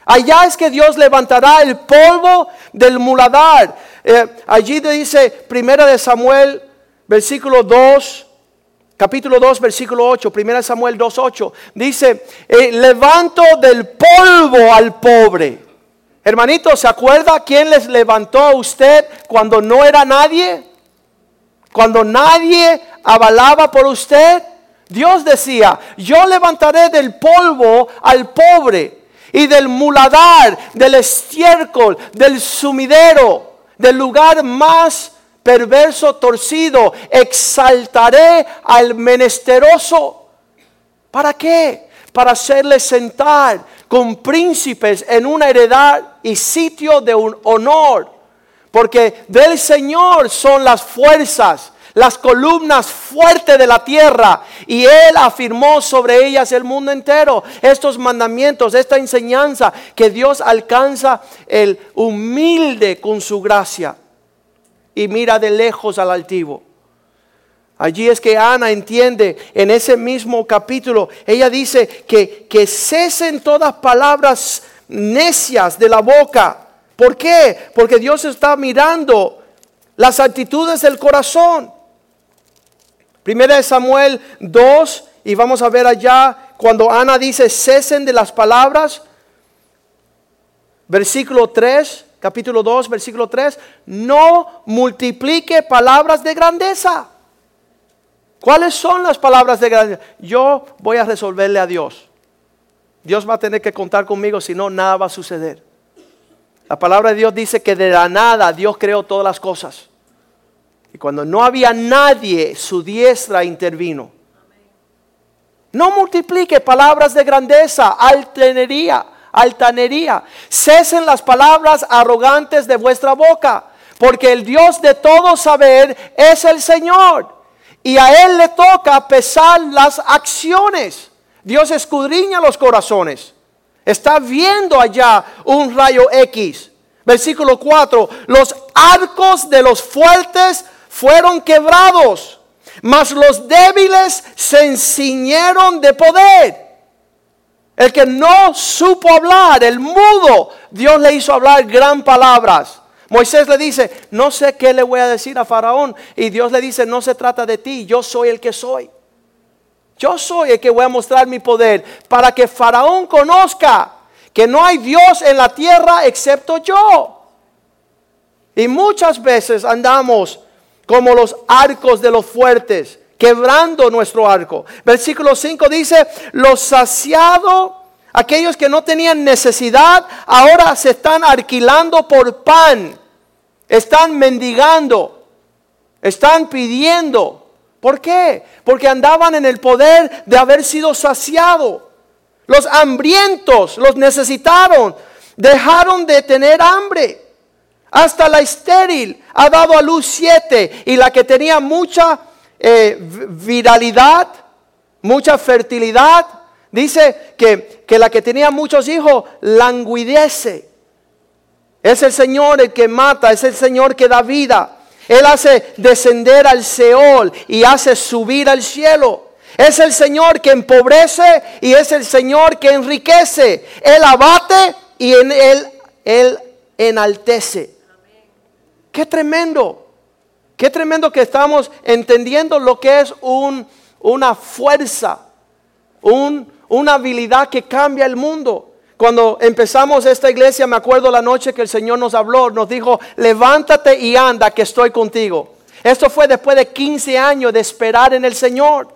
Allá es que Dios levantará el polvo del muladar. Eh, allí dice Primera de Samuel, versículo 2, capítulo 2, versículo 8, Primera de Samuel 2, 8. Dice, eh, levanto del polvo al pobre. Hermanito, ¿se acuerda quién les levantó a usted cuando no era nadie? Cuando nadie avalaba por usted. Dios decía, yo levantaré del polvo al pobre y del muladar, del estiércol, del sumidero, del lugar más perverso, torcido, exaltaré al menesteroso. ¿Para qué? Para hacerle sentar con príncipes en una heredad y sitio de un honor. Porque del Señor son las fuerzas las columnas fuertes de la tierra y Él afirmó sobre ellas el mundo entero. Estos mandamientos, esta enseñanza que Dios alcanza el humilde con su gracia y mira de lejos al altivo. Allí es que Ana entiende en ese mismo capítulo, ella dice que, que cesen todas palabras necias de la boca. ¿Por qué? Porque Dios está mirando las actitudes del corazón. Primera de Samuel 2, y vamos a ver allá cuando Ana dice, cesen de las palabras. Versículo 3, capítulo 2, versículo 3, no multiplique palabras de grandeza. ¿Cuáles son las palabras de grandeza? Yo voy a resolverle a Dios. Dios va a tener que contar conmigo, si no, nada va a suceder. La palabra de Dios dice que de la nada Dios creó todas las cosas. Y cuando no había nadie, su diestra intervino. No multiplique palabras de grandeza, altanería, altanería. Cesen las palabras arrogantes de vuestra boca, porque el Dios de todo saber es el Señor. Y a Él le toca pesar las acciones. Dios escudriña los corazones. Está viendo allá un rayo X. Versículo 4. Los arcos de los fuertes fueron quebrados. mas los débiles se enciñeron de poder. El que no supo hablar, el mudo, Dios le hizo hablar gran palabras. Moisés le dice, no sé qué le voy a decir a Faraón. Y Dios le dice, no se trata de ti, yo soy el que soy. Yo soy el que voy a mostrar mi poder para que Faraón conozca que no hay Dios en la tierra excepto yo. Y muchas veces andamos como los arcos de los fuertes, quebrando nuestro arco. Versículo 5 dice, los saciados, aquellos que no tenían necesidad, ahora se están alquilando por pan, están mendigando, están pidiendo. ¿Por qué? Porque andaban en el poder de haber sido saciados. Los hambrientos los necesitaron, dejaron de tener hambre. Hasta la estéril ha dado a luz siete y la que tenía mucha eh, viralidad, mucha fertilidad, dice que, que la que tenía muchos hijos languidece. Es el Señor el que mata, es el Señor que da vida. Él hace descender al Seol y hace subir al cielo. Es el Señor que empobrece y es el Señor que enriquece. Él abate y en él, él enaltece. Qué tremendo. Qué tremendo que estamos entendiendo lo que es un, una fuerza, un, una habilidad que cambia el mundo. Cuando empezamos esta iglesia, me acuerdo la noche que el Señor nos habló, nos dijo, levántate y anda, que estoy contigo. Esto fue después de 15 años de esperar en el Señor.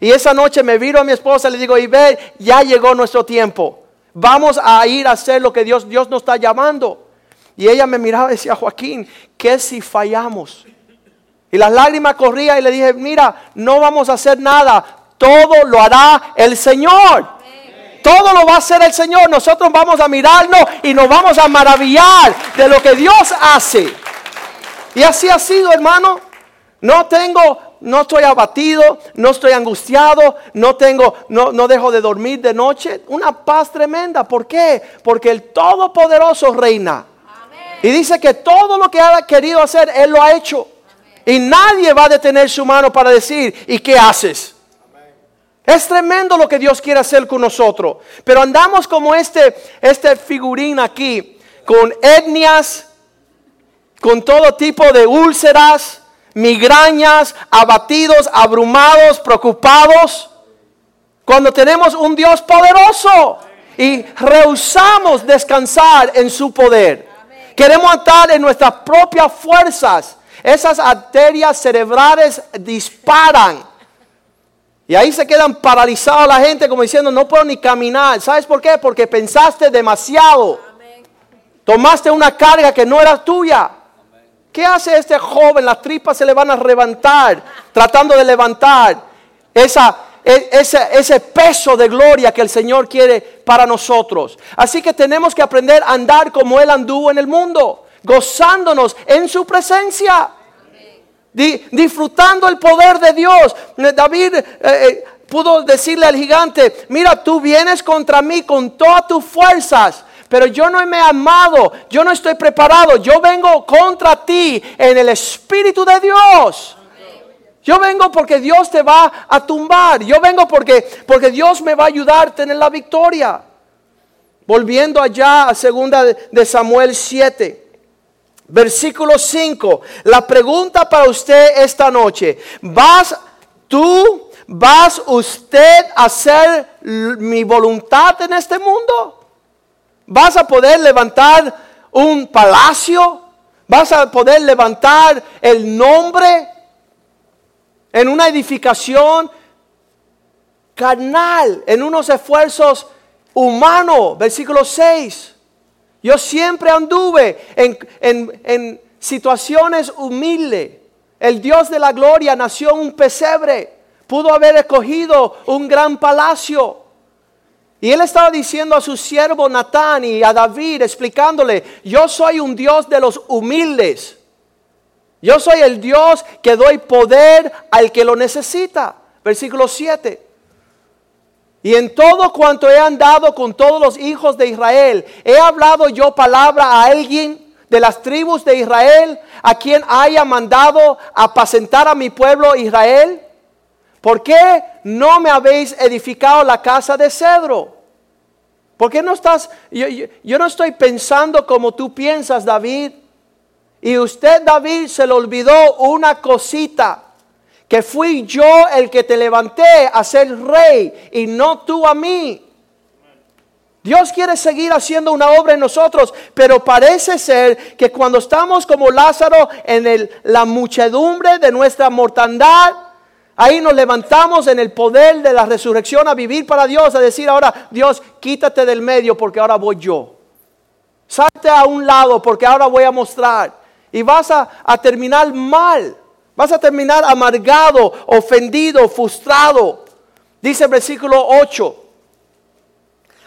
Y esa noche me viro a mi esposa y le digo, y ve, ya llegó nuestro tiempo. Vamos a ir a hacer lo que Dios, Dios nos está llamando. Y ella me miraba y decía, Joaquín, ¿qué si fallamos? Y las lágrimas corrían y le dije, mira, no vamos a hacer nada, todo lo hará el Señor. Todo lo va a hacer el Señor. Nosotros vamos a mirarnos y nos vamos a maravillar de lo que Dios hace. Y así ha sido, hermano. No tengo, no estoy abatido, no estoy angustiado, no tengo, no, no dejo de dormir de noche. Una paz tremenda. ¿Por qué? Porque el Todopoderoso reina. Y dice que todo lo que ha querido hacer, Él lo ha hecho. Y nadie va a detener su mano para decir, ¿y qué haces? Es tremendo lo que Dios quiere hacer con nosotros. Pero andamos como este, este figurín aquí, con etnias, con todo tipo de úlceras, migrañas, abatidos, abrumados, preocupados. Cuando tenemos un Dios poderoso y rehusamos descansar en su poder. Queremos estar en nuestras propias fuerzas. Esas arterias cerebrales disparan. Y ahí se quedan paralizados la gente como diciendo, no puedo ni caminar. ¿Sabes por qué? Porque pensaste demasiado. Tomaste una carga que no era tuya. ¿Qué hace este joven? Las tripas se le van a levantar, tratando de levantar esa, ese, ese, peso de gloria que el Señor quiere para nosotros. Así que tenemos que aprender a andar como Él anduvo en el mundo, gozándonos en su presencia, disfrutando el poder de Dios. David eh, eh, pudo decirle al gigante, mira, tú vienes contra mí con todas tus fuerzas. Pero yo no me he amado, yo no estoy preparado, yo vengo contra ti en el Espíritu de Dios. Yo vengo porque Dios te va a tumbar. Yo vengo porque, porque Dios me va a ayudar a tener la victoria. Volviendo allá a segunda de Samuel 7. Versículo 5. La pregunta para usted esta noche. ¿Vas tú, vas usted a hacer mi voluntad en este mundo? ¿Vas a poder levantar un palacio? ¿Vas a poder levantar el nombre en una edificación carnal, en unos esfuerzos humanos. Versículo 6. Yo siempre anduve en, situaciones humildes. El Dios de la gloria nació en un pesebre. Pudo haber escogido un gran palacio. Y él estaba diciendo a su siervo Natán y a David, explicándole, yo soy un Dios de los humildes. Yo soy el Dios que doy poder al que lo necesita. Versículo 7. Y en todo cuanto he andado con todos los hijos de Israel, he hablado yo palabra a alguien de las tribus de Israel, a quien haya mandado apacentar a mi pueblo Israel. ¿por qué no me habéis edificado la casa de cedro? ¿Por qué no estás, yo, yo- yo no estoy pensando como tú piensas, David? Y usted, David, se le olvidó una cosita, que fui yo el que te levanté a ser rey y no tú a mí. Dios quiere seguir haciendo una obra en nosotros, pero parece ser que cuando estamos como Lázaro en la muchedumbre de nuestra mortandad, ahí nos levantamos en el poder de la resurrección a vivir para Dios, a decir ahora, Dios, quítate del medio porque ahora voy yo. Salte a un lado porque ahora voy a mostrar. Y vas a, terminar mal. Vas a terminar amargado, ofendido, frustrado. Dice el versículo 8.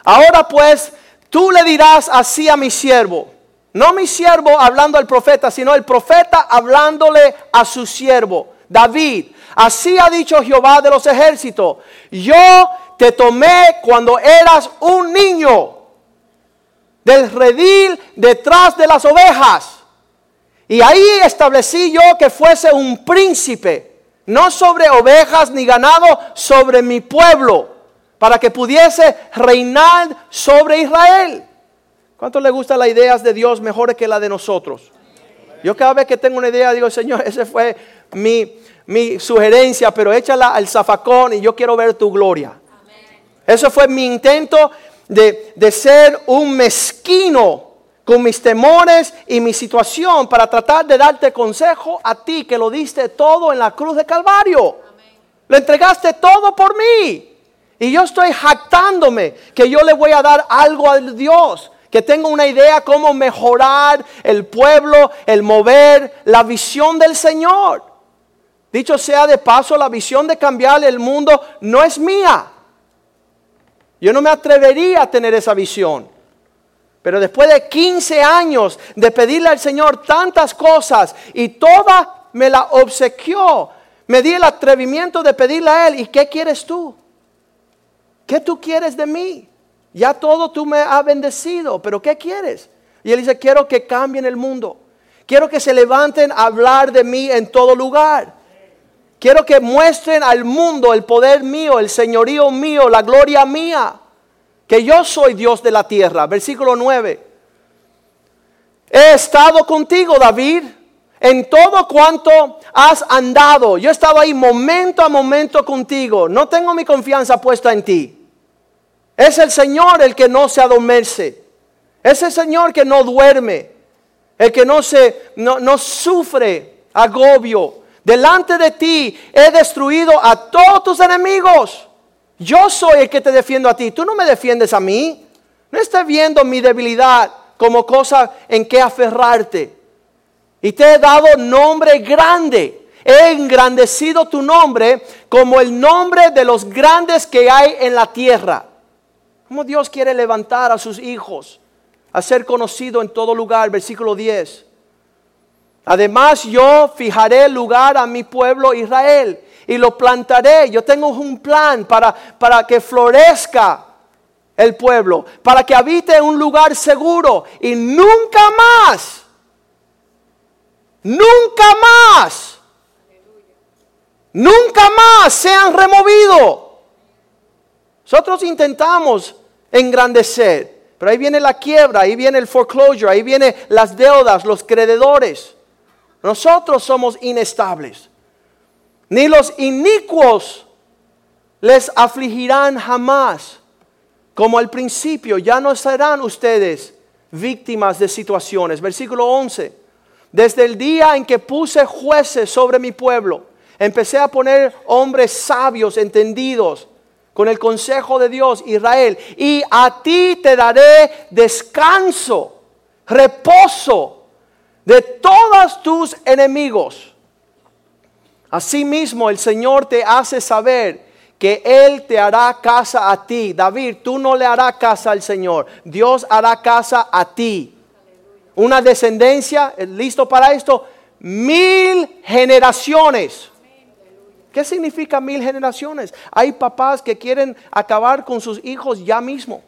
Ahora pues, tú le dirás así a mi siervo. No mi siervo hablando al profeta, sino el profeta hablándole a su siervo. David, así ha dicho Jehová de los ejércitos. Yo te tomé cuando eras un niño del redil detrás de las ovejas. Y ahí establecí yo que fuese un príncipe, no sobre ovejas ni ganado, sobre mi pueblo, para que pudiese reinar sobre Israel. ¿Cuánto le gustan las ideas de Dios mejores que la de nosotros? Yo cada vez que tengo una idea digo, Señor, esa fue mi, mi sugerencia, pero échala al zafacón y yo quiero ver tu gloria. Eso fue mi intento de, de ser un mezquino con mis temores y mi situación para tratar de darte consejo a ti que lo diste todo en la cruz de Calvario. Lo entregaste todo por mí. Y yo estoy jactándome que yo le voy a dar algo a Dios. Que tengo una idea cómo mejorar el pueblo, el mover, la visión del Señor. Dicho sea de paso, la visión de cambiar el mundo no es mía. Yo no me atrevería a tener esa visión. Pero después de 15 años de pedirle al Señor tantas cosas y toda me la obsequió, me di el atrevimiento de pedirle a Él, ¿y qué quieres tú? ¿Qué tú quieres de mí? Ya todo tú me has bendecido, pero ¿qué quieres? Y Él dice, quiero que cambien el mundo. Quiero que se levanten a hablar de mí en todo lugar. Quiero que muestren al mundo el poder mío, el señorío mío, la gloria mía. Que yo soy Dios de la tierra. Versículo 9. He estado contigo, David, en todo cuanto has andado. Yo he estado ahí momento a momento contigo. No tengo mi confianza puesta en ti. Es el Señor el que no se adormece. Es el Señor que no duerme. El que no se no, no sufre agobio. Delante de ti he destruido a todos tus enemigos. Yo soy el que te defiendo a ti. Tú no me defiendes a mí. No estés viendo mi debilidad como cosa en que aferrarte. Y te he dado nombre grande. He engrandecido tu nombre como el nombre de los grandes que hay en la tierra. Como Dios quiere levantar a sus hijos a ser conocido en todo lugar. Versículo 10. Además yo fijaré lugar a mi pueblo Israel y lo plantaré. Yo tengo un plan para, para que florezca el pueblo, para que habite en un lugar seguro y nunca más, nunca más, nunca más sean removidos. Nosotros intentamos engrandecer, pero ahí viene la quiebra, ahí viene el foreclosure, ahí vienen las deudas, los crededores. Nosotros somos inestables. Ni los inicuos les afligirán jamás. Como al principio, ya no serán ustedes víctimas de situaciones. Versículo 11. Desde el día en que puse jueces sobre mi pueblo, empecé a poner hombres sabios, entendidos, con el consejo de Dios, Israel. Y a ti te daré descanso, reposo de todos tus enemigos. Asimismo, el Señor te hace saber que Él te hará casa a ti. David, tú no le harás casa al Señor. Dios hará casa a ti. Una descendencia, listo para esto, mil generaciones. ¿Qué significa mil generaciones? Hay papás que quieren acabar con sus hijos ya mismo.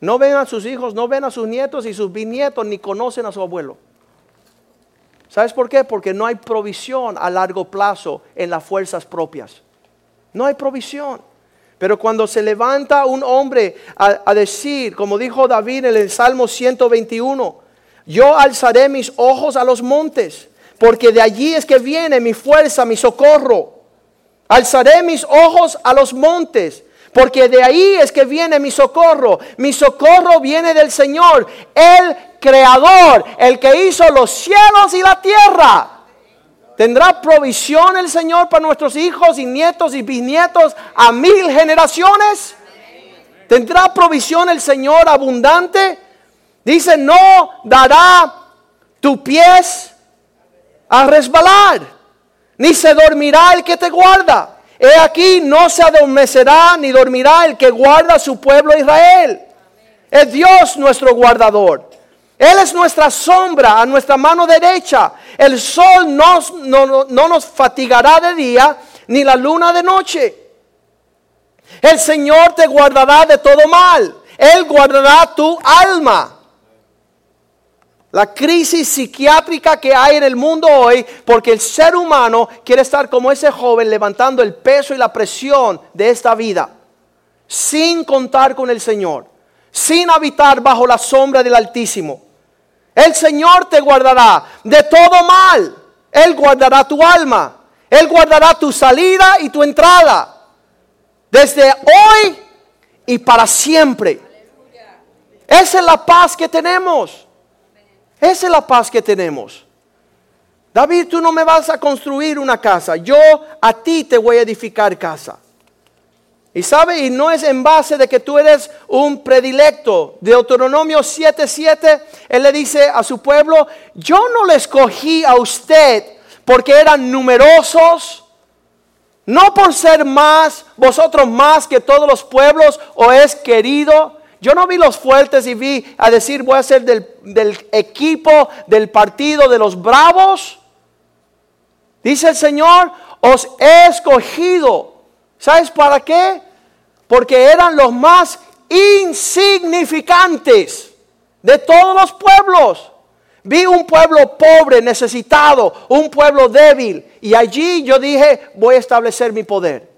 No ven a sus hijos, no ven a sus nietos y sus bisnietos, ni conocen a su abuelo. ¿Sabes por qué? Porque no hay provisión a largo plazo en las fuerzas propias. No hay provisión. Pero cuando se levanta un hombre a, decir, como dijo David en el Salmo 121, yo alzaré mis ojos a los montes, porque de allí es que viene mi fuerza, mi socorro. Alzaré mis ojos a los montes, porque de ahí es que viene mi socorro. Mi socorro viene del Señor, el creador, el que hizo los cielos y la tierra. ¿Tendrá provisión el Señor para nuestros hijos y nietos y bisnietos a mil generaciones? ¿Tendrá provisión el Señor abundante? Dice, no dará tu pies a resbalar, ni se dormirá el que te guarda. He aquí, no se adormecerá ni dormirá el que guarda a su pueblo Israel. Es Dios nuestro guardador. Él es nuestra sombra a nuestra mano derecha. El sol no, no, nos fatigará de día, ni la luna de noche. El Señor te guardará de todo mal. Él guardará tu alma. La crisis psiquiátrica que hay en el mundo hoy, porque el ser humano quiere estar como ese joven levantando el peso y la presión de esta vida, sin contar con el Señor, sin habitar bajo la sombra del Altísimo. El Señor te guardará de todo mal. Él guardará tu alma. Él guardará tu salida y tu entrada. Desde hoy y para siempre. Esa es la paz que tenemos. Esa es la paz que tenemos. David, tú no me vas a construir una casa. Yo a ti te voy a edificar casa. Y sabe, y no es en base de que tú eres un predilecto. Deuteronomio 7:7, él le dice a su pueblo, yo no le escogí a usted porque eran numerosos, no por ser más, vosotros más que todos los pueblos, o es querido. Yo no vi los fuertes y vi a decir voy a ser del, del equipo, del partido de los bravos. Dice el Señor, os he escogido ¿Sabes para qué? Porque eran los más insignificantes de todos los pueblos. Vi un pueblo pobre, necesitado, un pueblo débil. Y allí yo dije, voy a establecer mi poder.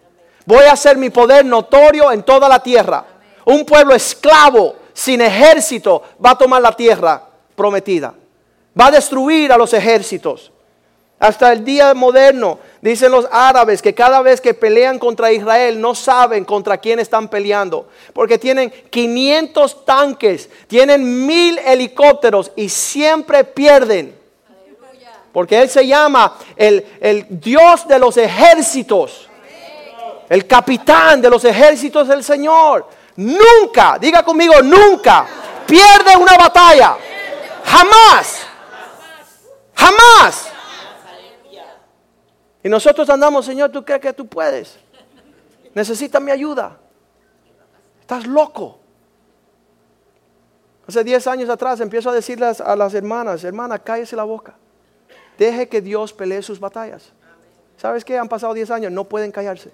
Voy a hacer mi poder notorio en toda la tierra. Un pueblo esclavo, sin ejército, va a tomar la tierra prometida. Va a destruir a los ejércitos. Hasta el día moderno dicen los árabes que cada vez que pelean contra Israel no saben contra quién están peleando. Porque tienen 500 tanques, tienen mil helicópteros y siempre pierden. Porque Él se llama el, el Dios de los ejércitos. El capitán de los ejércitos del Señor. Nunca, diga conmigo, nunca pierde una batalla. Jamás. Jamás. Y nosotros andamos, Señor, ¿tú crees que tú puedes? Necesitas mi ayuda. Estás loco. Hace 10 años atrás empiezo a decirles a las hermanas, hermana, cállese la boca. Deje que Dios pelee sus batallas. ¿Sabes qué? Han pasado 10 años, no pueden callarse.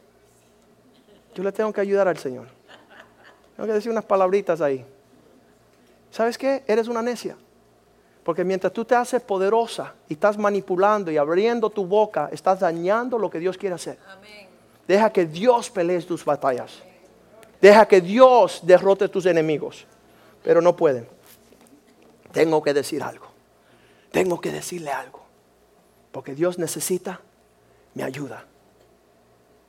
Yo le tengo que ayudar al Señor. Tengo que decir unas palabritas ahí. ¿Sabes qué? Eres una necia. Porque mientras tú te haces poderosa y estás manipulando y abriendo tu boca, estás dañando lo que Dios quiere hacer. Deja que Dios pelee tus batallas. Deja que Dios derrote tus enemigos. Pero no pueden. Tengo que decir algo. Tengo que decirle algo. Porque Dios necesita mi ayuda.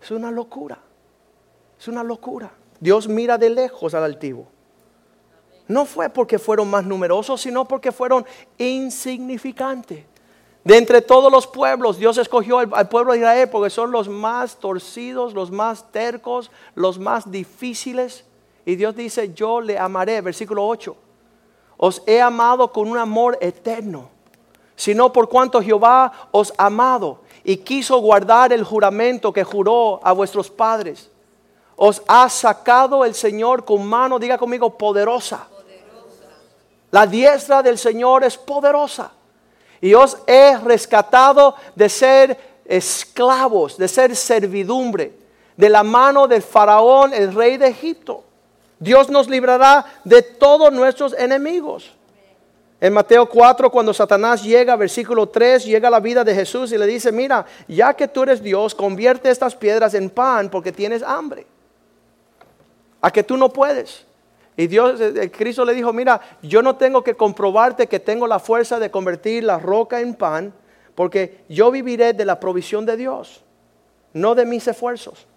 Es una locura. Es una locura. Dios mira de lejos al altivo no fue porque fueron más numerosos, sino porque fueron insignificantes. De entre todos los pueblos, Dios escogió al, pueblo de Israel porque son los más torcidos, los más tercos, los más difíciles. Y Dios dice, yo le amaré, versículo 8. Os he amado con un amor eterno, sino por cuanto Jehová os amado y quiso guardar el juramento que juró a vuestros padres. Os ha sacado el Señor con mano, diga conmigo, poderosa la diestra del Señor es poderosa. Y os he rescatado de ser esclavos, de ser servidumbre, de la mano del faraón, el rey de Egipto. Dios nos librará de todos nuestros enemigos. En Mateo 4, cuando Satanás llega, versículo 3, llega a la vida de Jesús y le dice, mira, ya que tú eres Dios, convierte estas piedras en pan porque tienes hambre. A que tú no puedes. Y Dios, eh, eh, Cristo le dijo, mira, yo no tengo que comprobarte que tengo la fuerza de convertir la roca en pan, porque yo viviré de la provisión de Dios, no de mis esfuerzos,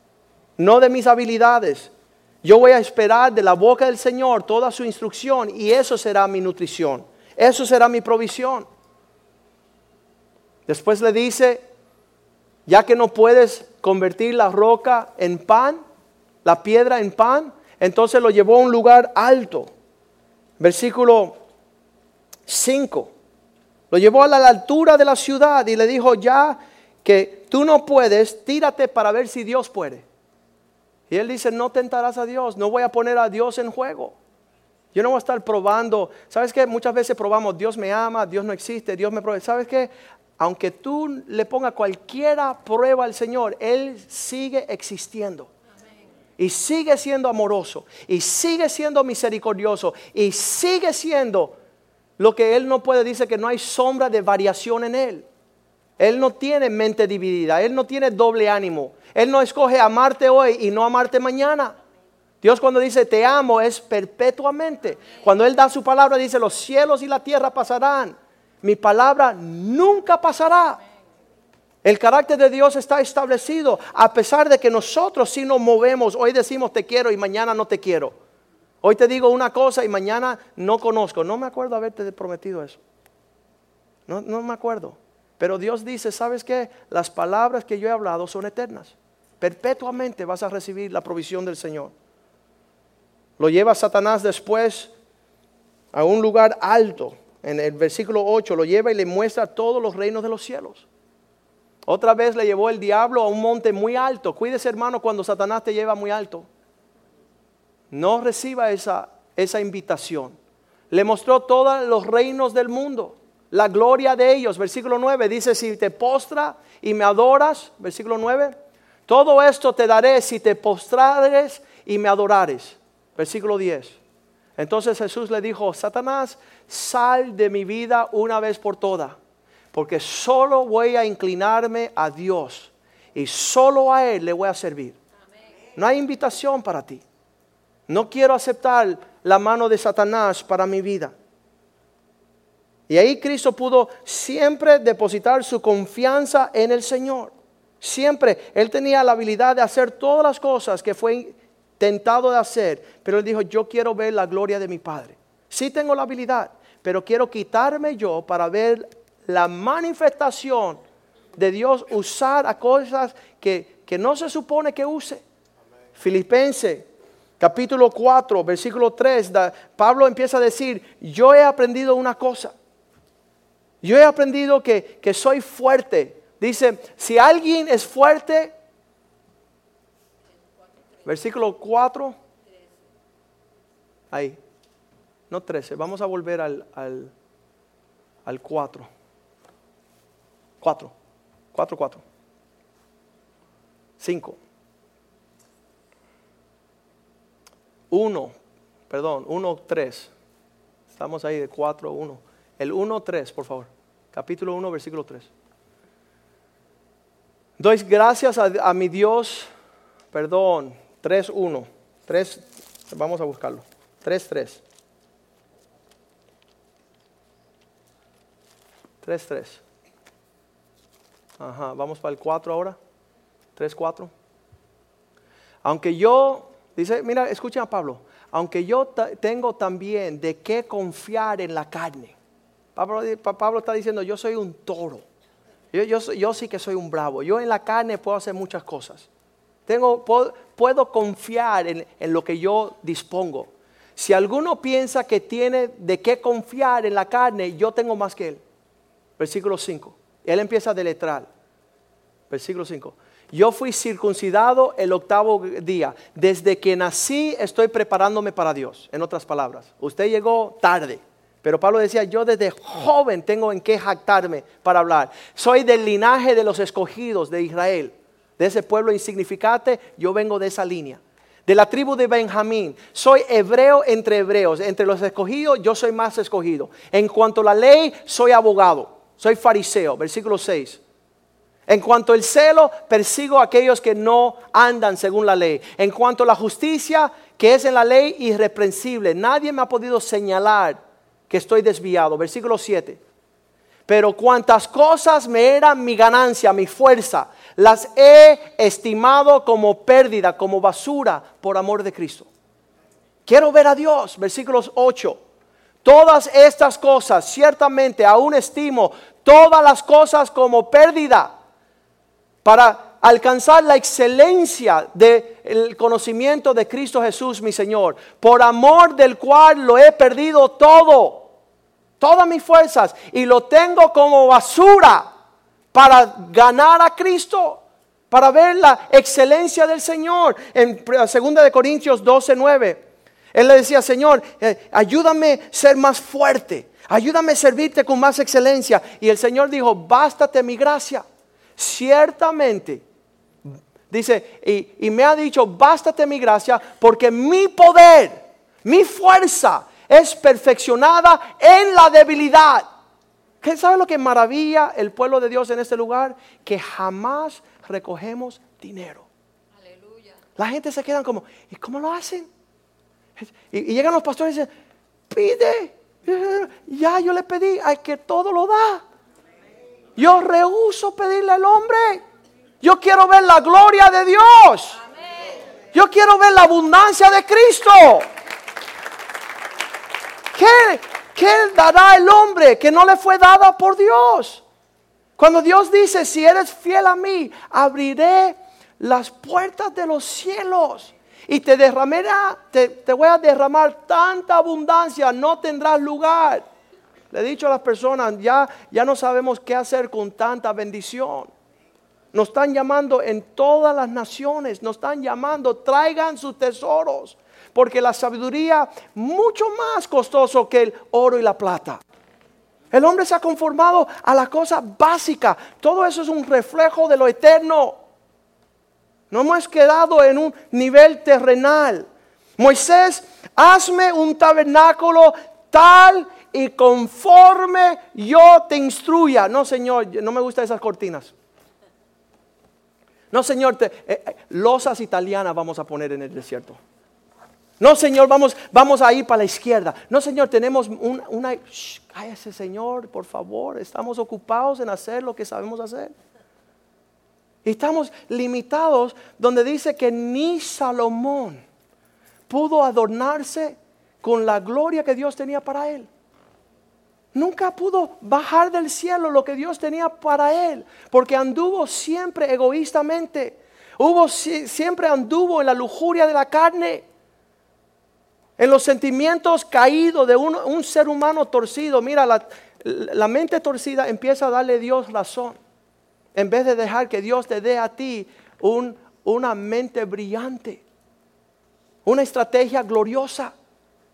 no de mis habilidades. Yo voy a esperar de la boca del Señor toda su instrucción y eso será mi nutrición. Eso será mi provisión. Después le dice, ya que no puedes convertir la roca en pan, la piedra en pan, entonces lo llevó a un lugar alto. Versículo 5. Lo llevó a la altura de la ciudad y le dijo, ya que tú no puedes, tírate para ver si Dios puede. Y él dice, no tentarás a Dios, no voy a poner a Dios en juego. Yo no voy a estar probando. ¿Sabes qué? Muchas veces probamos, Dios me ama, Dios no existe, Dios me prueba. ¿Sabes qué? Aunque tú le pongas cualquiera prueba al Señor, Él sigue existiendo. Y sigue siendo amoroso. Y sigue siendo misericordioso. Y sigue siendo lo que Él no puede. Dice que no hay sombra de variación en Él. Él no tiene mente dividida. Él no tiene doble ánimo. Él no escoge amarte hoy y no amarte mañana. Dios cuando dice te amo es perpetuamente. Cuando Él da su palabra dice los cielos y la tierra pasarán. Mi palabra nunca pasará. El carácter de Dios está establecido a pesar de que nosotros si nos movemos, hoy decimos te quiero y mañana no te quiero. Hoy te digo una cosa y mañana no conozco. No me acuerdo haberte prometido eso. No, no me acuerdo. Pero Dios dice, ¿sabes qué? Las palabras que yo he hablado son eternas. Perpetuamente vas a recibir la provisión del Señor. Lo lleva Satanás después a un lugar alto. En el versículo 8 lo lleva y le muestra todos los reinos de los cielos. Otra vez le llevó el diablo a un monte muy alto. Cuídese hermano cuando Satanás te lleva muy alto. No reciba esa, esa invitación. Le mostró todos los reinos del mundo, la gloria de ellos. Versículo 9 dice, si te postra y me adoras, versículo 9, todo esto te daré si te postrares y me adorares. Versículo 10. Entonces Jesús le dijo, Satanás, sal de mi vida una vez por todas, porque solo voy a inclinarme a Dios y solo a Él le voy a servir. No hay invitación para ti. No quiero aceptar la mano de Satanás para mi vida. Y ahí Cristo pudo siempre depositar su confianza en el Señor. Siempre Él tenía la habilidad de hacer todas las cosas que fue tentado de hacer, pero él dijo, yo quiero ver la gloria de mi Padre. Sí tengo la habilidad, pero quiero quitarme yo para ver la manifestación de Dios usar a cosas que, no se supone que use. Filipenses capítulo 4, versículo 3, Pablo empieza a decir, yo he aprendido una cosa. Yo he aprendido que, que soy fuerte. Dice, si alguien es fuerte, Versículo 4. Ahí. No 13. Vamos a volver al, al, al 4. 4. 4, 4. 5. 1. Perdón, 1, 3. Estamos ahí de 4, 1. El 1, 3, por favor. Capítulo 1, versículo 3. Doy gracias a, a mi Dios, perdón, 3.1. 3, vamos a buscarlo. 3.3. 3.3. Vamos para el 4 ahora. 3.4. Aunque yo, dice, mira, escuchen a Pablo. Aunque yo tengo también de qué confiar en la carne. Pablo, está diciendo, yo soy un toro. Yo sí que soy un bravo. Yo en la carne puedo hacer muchas cosas. Tengo, puedo, confiar en, en, lo que yo dispongo. Si alguno piensa que tiene de qué confiar en la carne, yo tengo más que él. Versículo 5. Él empieza a deletrar. Versículo 5. Yo fui circuncidado el octavo día. Desde que nací estoy preparándome para Dios. En otras palabras, usted llegó tarde. Pero Pablo decía, yo desde joven tengo en qué jactarme para hablar. Soy del linaje de los escogidos de Israel de ese pueblo insignificante, yo vengo de esa línea. de la tribu de Benjamín. Soy hebreo entre hebreos. Entre los escogidos yo soy más escogido. En cuanto a la ley, soy abogado. Soy fariseo. Versículo 6. En cuanto al celo, persigo a aquellos que no andan según la ley. En cuanto a la justicia, que es en la ley irreprensible. Nadie me ha podido señalar que estoy desviado. Versículo 7. Pero cuantas cosas me eran mi ganancia, mi fuerza, las he estimado como pérdida, como basura, por amor de Cristo. Quiero ver a Dios, versículos 8. Todas estas cosas, ciertamente aún estimo todas las cosas como pérdida para alcanzar la excelencia del conocimiento de Cristo Jesús, mi Señor, por amor del cual lo he perdido todo, todas mis fuerzas, y lo tengo como basura para ganar a Cristo, para ver la excelencia del Señor. En 2 de Corintios 12, 9, él le decía, Señor, eh, ayúdame a ser más fuerte, ayúdame a servirte con más excelencia. Y el Señor dijo, bástate mi gracia. Ciertamente, dice, y, y me ha dicho, bástate mi gracia, porque mi poder, mi fuerza es perfeccionada en la debilidad. ¿Qué sabe lo que maravilla el pueblo de Dios en este lugar? Que jamás recogemos dinero. Aleluya. La gente se queda como, ¿y cómo lo hacen? Y, llegan los pastores y dicen, pide. Ya yo le pedí, hay que todo lo da. Yo rehuso pedirle al hombre. Yo quiero ver la gloria de Dios. Yo quiero ver la abundancia de Cristo. ¿Qué, ¿Qué dará el hombre que no le fue dada por Dios? Cuando Dios dice, si eres fiel a mí, abriré las puertas de los cielos y te derramaré, te, te voy a derramar tanta abundancia, no tendrás lugar. Le he dicho a las personas, ya, ya no sabemos qué hacer con tanta bendición. Nos están llamando en todas las naciones, nos están llamando, traigan sus tesoros porque la sabiduría mucho más costoso que el oro y la plata. El hombre se ha conformado a la cosa básica. Todo eso es un reflejo de lo eterno. No hemos quedado en un nivel terrenal. Moisés, hazme un tabernáculo tal y conforme yo te instruya. No, Señor, no me gustan esas cortinas. No, Señor, eh, eh, losas italianas vamos a poner en el desierto. No, Señor, vamos, vamos a ir para la izquierda. No, Señor, tenemos una... cállese, Señor, por favor. Estamos ocupados en hacer lo que sabemos hacer. Y estamos limitados donde dice que ni Salomón pudo adornarse con la gloria que Dios tenía para él. Nunca pudo bajar del cielo lo que Dios tenía para él, porque anduvo siempre egoístamente. Hubo, siempre anduvo en la lujuria de la carne en los sentimientos caídos de un, ser humano torcido. Mira, la, mente torcida empieza a darle a Dios razón. En vez de dejar que Dios te dé a ti una mente brillante, una estrategia gloriosa.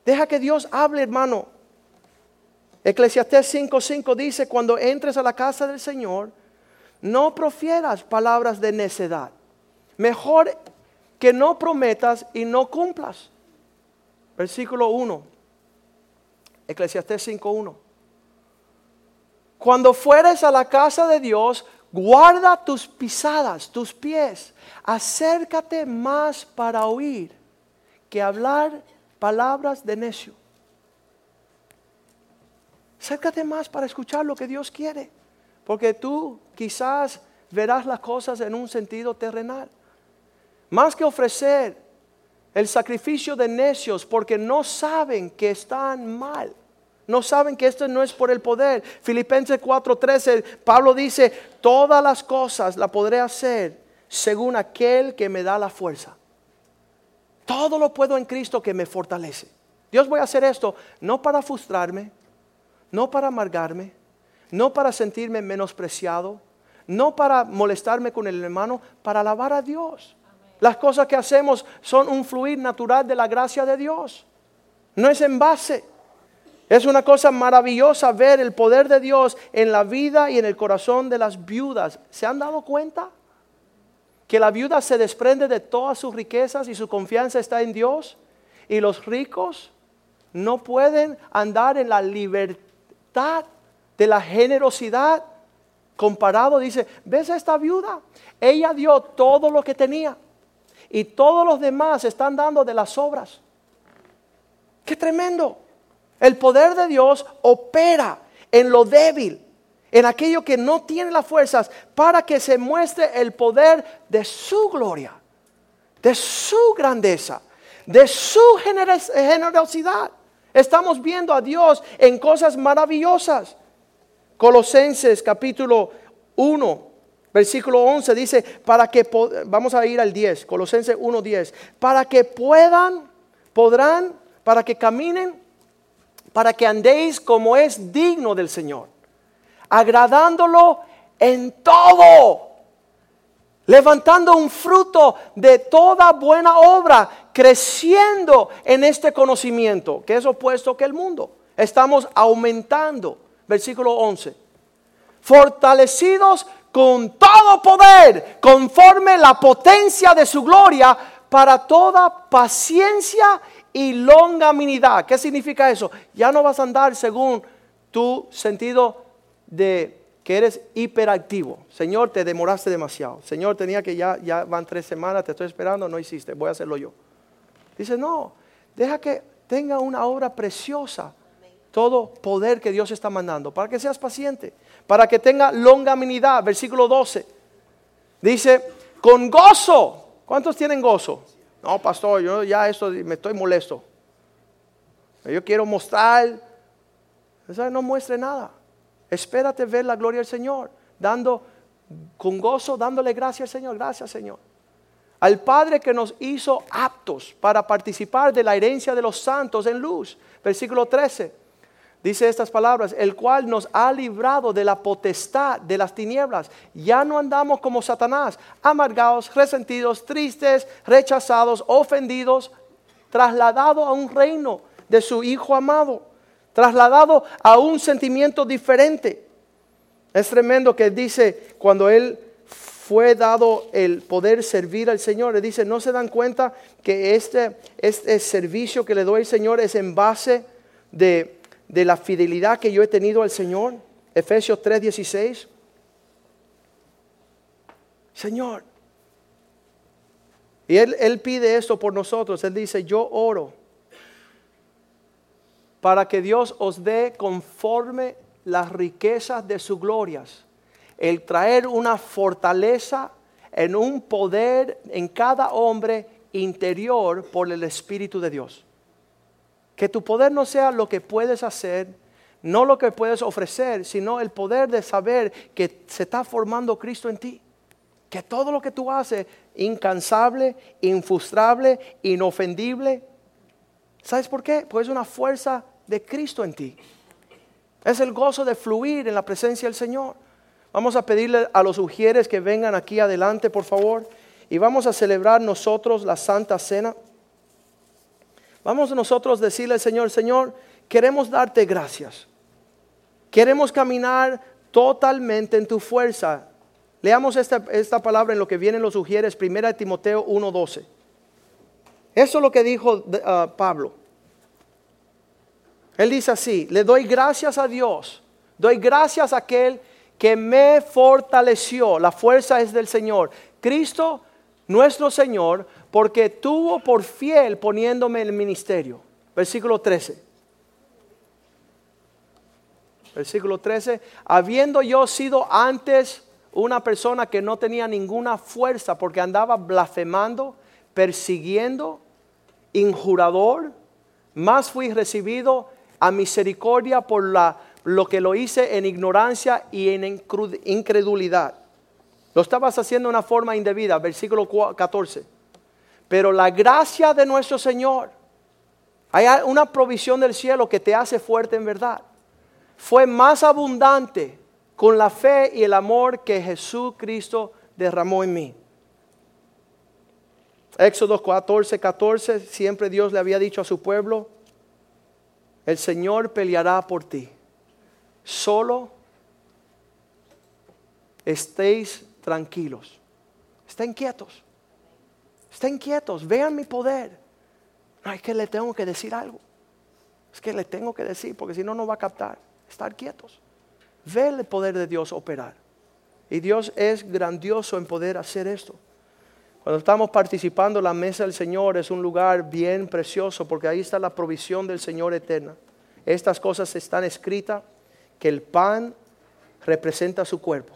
Deja que Dios hable, hermano. Eclesiastés 5:5 dice, cuando entres a la casa del Señor, no profieras palabras de necedad. Mejor que no prometas y no cumplas. Versículo 1. Eclesiastés 5.1. Cuando fueres a la casa de Dios, guarda tus pisadas, tus pies. Acércate más para oír que hablar palabras de necio. Acércate más para escuchar lo que Dios quiere. Porque tú quizás verás las cosas en un sentido terrenal. Más que ofrecer el sacrificio de necios porque no saben que están mal. No saben que esto no es por el poder. Filipenses 4:13, Pablo dice, todas las cosas las podré hacer según aquel que me da la fuerza. Todo lo puedo en Cristo que me fortalece. Dios voy a hacer esto no para frustrarme, no para amargarme, no para sentirme menospreciado, no para molestarme con el hermano, para alabar a Dios. Las cosas que hacemos son un fluir natural de la gracia de Dios. No es en base. Es una cosa maravillosa ver el poder de Dios en la vida y en el corazón de las viudas. ¿Se han dado cuenta? que la viuda se desprende de todas sus riquezas y su confianza está en Dios. Y los ricos no pueden andar en la libertad de la generosidad. Comparado, dice, ¿ves a esta viuda? Ella dio todo lo que tenía. Y todos los demás están dando de las obras. Qué tremendo. El poder de Dios opera en lo débil, en aquello que no tiene las fuerzas, para que se muestre el poder de su gloria, de su grandeza, de su generosidad. Estamos viendo a Dios en cosas maravillosas. Colosenses capítulo 1, versículo 11 dice, para que, vamos a ir al 10, Colosenses 1, 10, para que puedan, podrán, para que caminen para que andéis como es digno del Señor, agradándolo en todo, levantando un fruto de toda buena obra, creciendo en este conocimiento, que es opuesto que el mundo. Estamos aumentando. Versículo 11. Fortalecidos con todo poder, conforme la potencia de su gloria, para toda paciencia y longanimidad. ¿Qué significa eso? Ya no vas a andar según tu sentido de que eres hiperactivo. Señor, te demoraste demasiado. Señor, tenía que ya, ya van tres semanas, te estoy esperando, no hiciste, voy a hacerlo yo. Dice, no, deja que tenga una obra preciosa. Todo poder que Dios está mandando, para que seas paciente, para que tenga longanimidad. Versículo 12. Dice, con gozo. ¿Cuántos tienen gozo? No, pastor, yo ya esto me estoy molesto. Yo quiero mostrar. No muestre nada. Espérate ver la gloria del Señor. Dando con gozo, dándole gracias al Señor. Gracias, Señor. Al Padre que nos hizo aptos para participar de la herencia de los santos en luz. Versículo 13 dice estas palabras, el cual nos ha librado de la potestad de las tinieblas. Ya no andamos como Satanás, amargados, resentidos, tristes, rechazados, ofendidos, trasladado a un reino de su Hijo amado, trasladado a un sentimiento diferente. Es tremendo que dice cuando Él fue dado el poder servir al Señor, le dice, ¿no se dan cuenta que este, este servicio que le doy al Señor es en base de de la fidelidad que yo he tenido al Señor. Efesios 3:16. Señor. Y él, él pide esto por nosotros. Él dice, yo oro para que Dios os dé conforme las riquezas de sus glorias. El traer una fortaleza en un poder en cada hombre interior por el Espíritu de Dios. Que tu poder no sea lo que puedes hacer, no lo que puedes ofrecer, sino el poder de saber que se está formando Cristo en ti. Que todo lo que tú haces, incansable, infrustrable, inofendible. ¿Sabes por qué? Pues es una fuerza de Cristo en ti. Es el gozo de fluir en la presencia del Señor. Vamos a pedirle a los ujieres que vengan aquí adelante, por favor. Y vamos a celebrar nosotros la Santa Cena. Vamos nosotros a decirle al Señor, Señor, queremos darte gracias. Queremos caminar totalmente en tu fuerza. Leamos esta, esta palabra en lo que vienen los sugieres, 1 Timoteo 1:12. Eso es lo que dijo uh, Pablo. Él dice así, le doy gracias a Dios, doy gracias a aquel que me fortaleció, la fuerza es del Señor. Cristo, nuestro Señor, porque tuvo por fiel poniéndome en el ministerio. Versículo 13. Versículo 13. Habiendo yo sido antes una persona que no tenía ninguna fuerza porque andaba blasfemando, persiguiendo, injurador, más fui recibido a misericordia por la, lo que lo hice en ignorancia y en incredulidad. Lo estabas haciendo de una forma indebida. Versículo 14 pero la gracia de nuestro Señor, hay una provisión del cielo que te hace fuerte en verdad. Fue más abundante con la fe y el amor que Jesucristo derramó en mí. Éxodo 14, 14, siempre Dios le había dicho a su pueblo, el Señor peleará por ti. Solo estéis tranquilos Estén quietos. Estén quietos. Vean mi poder. No, es que le tengo que decir algo. Es que le tengo que decir porque si no, no va a captar. Estar quietos. Ve el poder de Dios operar. Y Dios es grandioso en poder hacer esto. Cuando estamos participando la mesa del Señor es un lugar bien precioso porque ahí está la provisión del Señor eterna. Estas cosas están escritas que el pan representa su cuerpo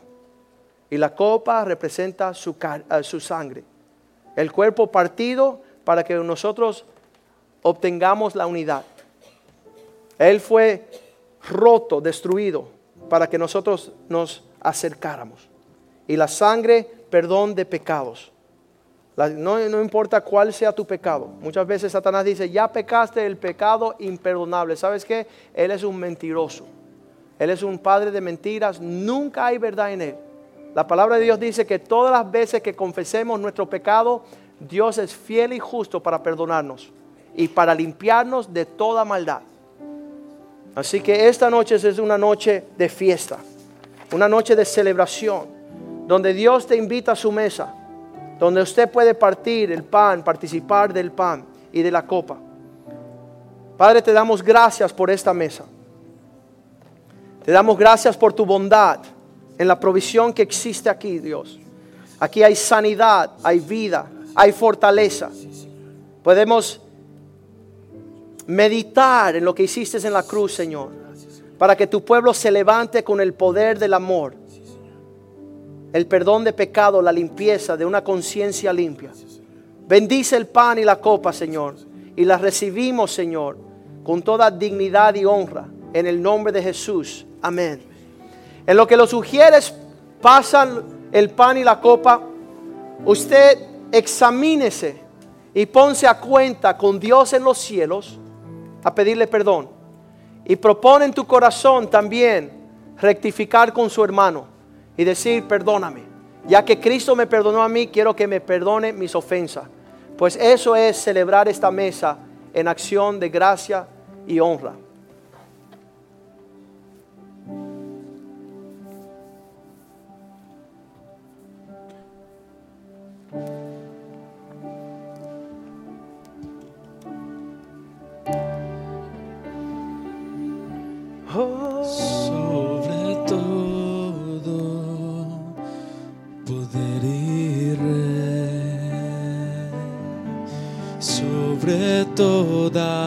y la copa representa su, eh, su sangre. El cuerpo partido para que nosotros obtengamos la unidad. Él fue roto, destruido, para que nosotros nos acercáramos. Y la sangre, perdón de pecados. No, importa cuál sea tu pecado. Muchas veces Satanás dice, ya pecaste el pecado imperdonable. ¿Sabes qué? Él es un mentiroso. Él es un padre de mentiras. Nunca hay verdad en él. La palabra de Dios dice que todas las veces que confesemos nuestro pecado, Dios es fiel y justo para perdonarnos y para limpiarnos de toda maldad. Así que esta noche es una noche de fiesta, una noche de celebración, donde Dios te invita a su mesa, donde usted puede partir el pan, participar del pan y de la copa. Padre, te damos gracias por esta mesa. Te damos gracias por tu bondad en la provisión que existe aquí, Dios. Aquí hay sanidad, hay vida, hay fortaleza. Podemos meditar en lo que hiciste en la cruz, Señor, para que tu pueblo se levante con el poder del amor, el perdón de pecado, la limpieza de una conciencia limpia. Bendice el pan y la copa, Señor, y la recibimos, Señor, con toda dignidad y honra, en el nombre de Jesús. Amén. En lo que los sugieres pasan el pan y la copa, usted examínese y ponse a cuenta con Dios en los cielos a pedirle perdón. Y propone en tu corazón también rectificar con su hermano y decir, perdóname. Ya que Cristo me perdonó a mí, quiero que me perdone mis ofensas. Pues eso es celebrar esta mesa en acción de gracia y honra. Sobre sobre toda